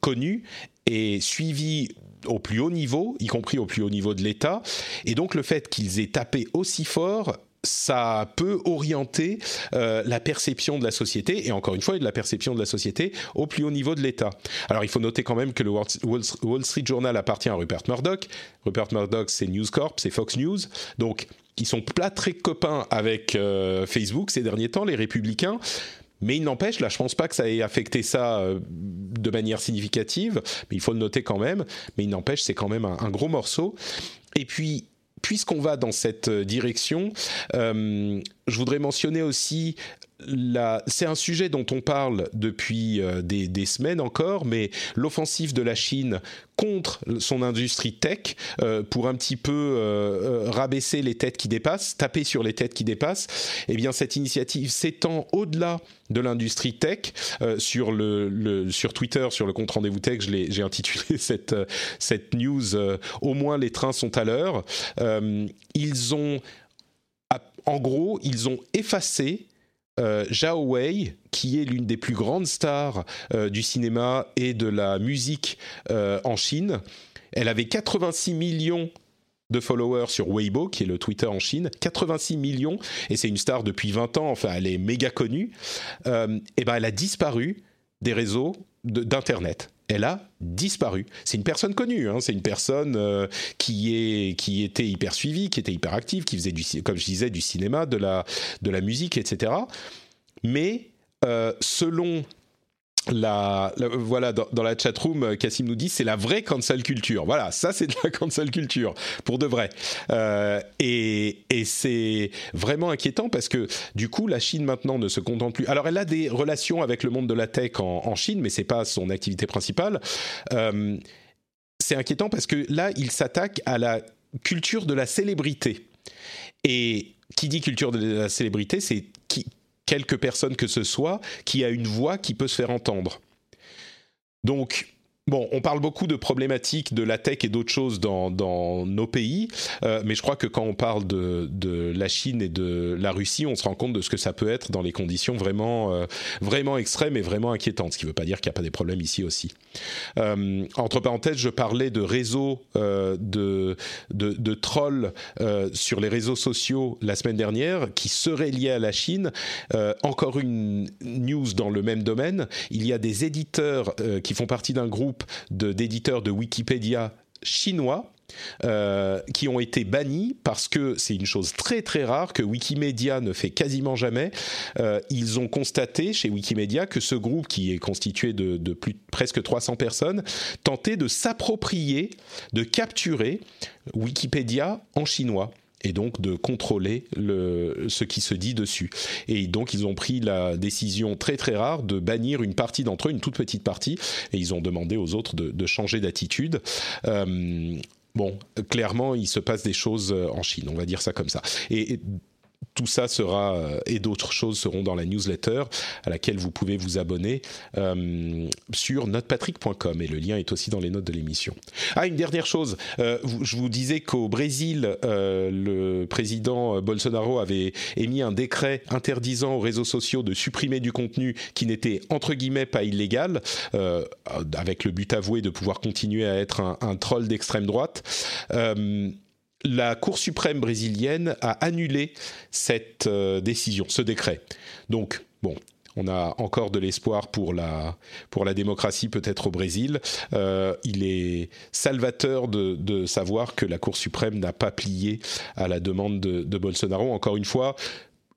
connu et suivi au plus haut niveau, y compris au plus haut niveau de l'État. Et donc le fait qu'ils aient tapé aussi fort ça peut orienter euh, la perception de la société, et encore une fois, de la perception de la société au plus haut niveau de l'État. Alors il faut noter quand même que le Wall Street Journal appartient à Rupert Murdoch. Rupert Murdoch, c'est News Corp, c'est Fox News. Donc ils sont pas très copains avec euh, Facebook ces derniers temps, les républicains. Mais il n'empêche, là, je pense pas que ça ait affecté ça euh, de manière significative, mais il faut le noter quand même. Mais il n'empêche, c'est quand même un, gros morceau. Et puis, puisqu'on va dans cette direction, euh, je voudrais mentionner aussi c'est un sujet dont on parle depuis euh, des, semaines encore, mais l'offensive de la Chine contre son industrie tech euh, pour un petit peu euh, rabaisser les têtes qui dépassent, taper sur les têtes qui dépassent. Eh bien, cette initiative s'étend au-delà de l'industrie tech. Sur Twitter, sur le compte rendez-vous tech, j'ai intitulé cette cette news "Au moins les trains sont à l'heure". ils ont en gros, ils ont effacé euh, Zhao Wei, qui est l'une des plus grandes stars euh, du cinéma et de la musique euh, en Chine. Elle avait 86 millions de followers sur Weibo, qui est le Twitter en Chine, 86 millions, et c'est une star depuis 20 ans, enfin elle est méga connue, et ben elle a disparu des réseaux d'internet. Elle a disparu. C'est une personne connue, hein, c'est une personne euh, qui est qui était hyper suivie, qui était hyper active, qui faisait du comme je disais du cinéma, de la de la musique, etc. Mais euh, selon la, la, voilà dans, la chatroom Cassim nous dit c'est la vraie cancel culture voilà ça c'est de la cancel culture pour de vrai euh, et, et c'est vraiment inquiétant parce que du coup, la Chine maintenant ne se contente plus. Alors, elle a des relations avec le monde de la tech en, Chine, mais c'est pas son activité principale. Euh, c'est inquiétant parce que là, il s'attaque à la culture de la célébrité. Et qui dit culture de la célébrité, c'est quelque personne que ce soit qui a une voix qui peut se faire entendre. Donc, Bon, on parle beaucoup de problématiques de la tech et d'autres choses dans, nos pays, euh, mais je crois que quand on parle de, la Chine et de la Russie, on se rend compte de ce que ça peut être dans les conditions vraiment, euh, vraiment extrêmes et vraiment inquiétantes, ce qui ne veut pas dire qu'il n'y a pas des problèmes ici aussi. Euh, entre parenthèses, je parlais de réseaux de, de, trolls sur les réseaux sociaux la semaine dernière qui seraient liés à la Chine. encore une news dans le même domaine, il y a des éditeurs qui font partie d'un groupe d'éditeurs de, Wikipédia chinois euh, qui ont été bannis parce que c'est une chose très très rare que Wikimedia ne fait quasiment jamais. Euh, ils ont constaté chez Wikimedia que ce groupe qui est constitué de, de plus presque 300 personnes tentait de s'approprier, de capturer Wikipédia en chinois et donc de contrôler le, ce qui se dit dessus. Et donc ils ont pris la décision très très rare de bannir une partie d'entre eux, une toute petite partie, et ils ont demandé aux autres de, changer d'attitude. Euh, bon, clairement, il se passe des choses en Chine, on va dire ça comme ça. Et, tout ça sera euh, et d'autres choses seront dans la newsletter à laquelle vous pouvez vous abonner euh, sur notepatrick.com et le lien est aussi dans les notes de l'émission. Ah, une dernière chose, euh, je vous disais qu'au Brésil, le président Bolsonaro avait émis un décret interdisant aux réseaux sociaux de supprimer du contenu qui n'était entre guillemets pas illégal, avec le but avoué de pouvoir continuer à être un troll d'extrême droite la Cour suprême brésilienne a annulé cette euh, décision, ce décret. Donc, bon, on a encore de l'espoir pour la, pour démocratie peut-être au Brésil. Euh, il est salvateur de, savoir que la Cour suprême n'a pas plié à la demande de, de Bolsonaro. Encore une fois,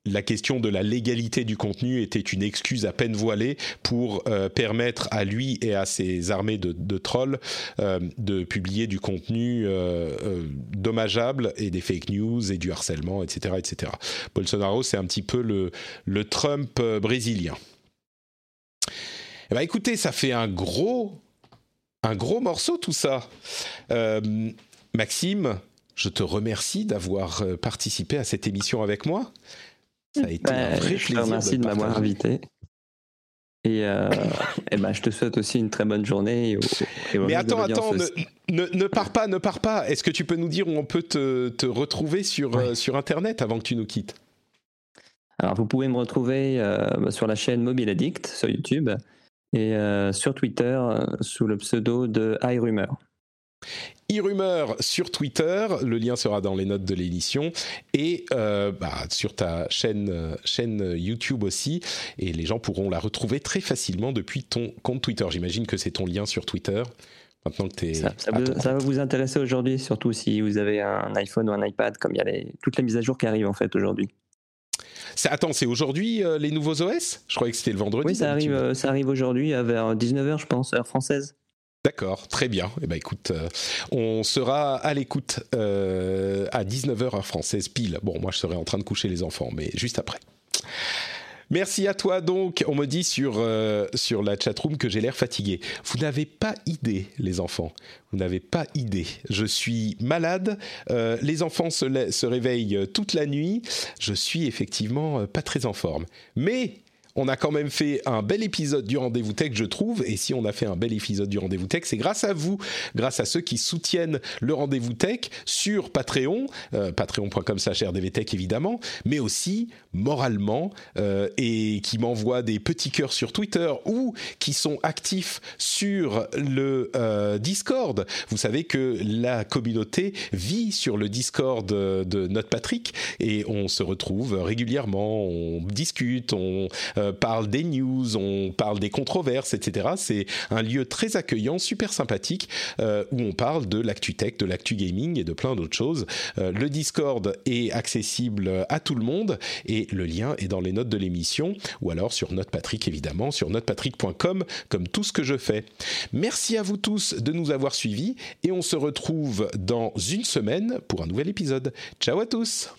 la question de la légalité du contenu était une excuse à peine voilée pour euh, permettre à lui et à ses armées de, trolls euh, de publier du contenu euh, dommageable et des fake news et du harcèlement, etc. etc. Bolsonaro, c'est un petit peu le, Trump brésilien. Eh ben, écoutez, ça fait un gros, un gros morceau tout ça. Maxime, je te remercie d'avoir participé à cette émission avec moi. Ça a été un vrai je te remercie de, m'avoir invité. Et, euh, et ben, je te souhaite aussi une très bonne journée. Mais attends, attends, ne, ne, pars pas, ne pars pas. Est-ce que tu peux nous dire où on peut te, te retrouver sur, euh, sur Internet avant que tu nous quittes? Alors, vous pouvez me retrouver euh, sur la chaîne Mobile Addict sur YouTube et euh, sur Twitter sous le pseudo de iRumor e-rumeur sur Twitter, le lien sera dans les notes de l'émission, et euh, bah, sur ta chaîne, chaîne YouTube aussi, et les gens pourront la retrouver très facilement depuis ton compte Twitter. J'imagine que c'est ton lien sur Twitter. Maintenant que es ça, ça, va vous intéresser aujourd'hui, surtout si vous avez un iPhone ou un iPad, comme il y a les, toutes les mises à jour qui arrivent en fait aujourd'hui. Attends, c'est aujourd'hui euh, les nouveaux OS Je croyais que c'était le vendredi. Oui, ça arrive, euh, ça arrive aujourd'hui vers 19h, je pense, heure française. D'accord, très bien. Eh ben écoute, euh, on sera à l'écoute euh, à 19h heure française pile. Bon, moi je serai en train de coucher les enfants, mais juste après. Merci à toi donc. On me dit sur, euh, sur la chatroom que j'ai l'air fatigué. Vous n'avez pas idée, les enfants. Vous n'avez pas idée. Je suis malade. les enfants se, se, réveillent toute la nuit. Je suis effectivement pas très en forme. Mais on a quand même fait un bel épisode du Rendez-vous Tech, je trouve. Et si on a fait un bel épisode du Rendez-vous Tech, c'est grâce à vous, grâce à ceux qui soutiennent le Rendez-vous Tech sur Patreon, euh, patreon.com rdvtech évidemment, mais aussi moralement euh, et qui m'envoient des petits cœurs sur Twitter ou qui sont actifs sur le euh, Discord. Vous savez que la communauté vit sur le Discord de Notre Patrick et on se retrouve régulièrement, on discute, on euh, parle des news, on parle des controverses, etc. C'est un lieu très accueillant, super sympathique, euh, où on parle de l'actu tech, de l'actu gaming et de plein d'autres choses. Euh, le Discord est accessible à tout le monde et le lien est dans les notes de l'émission ou alors sur Notepatrick évidemment, sur notepatrick.com comme tout ce que je fais. Merci à vous tous de nous avoir suivis et on se retrouve dans une semaine pour un nouvel épisode. Ciao à tous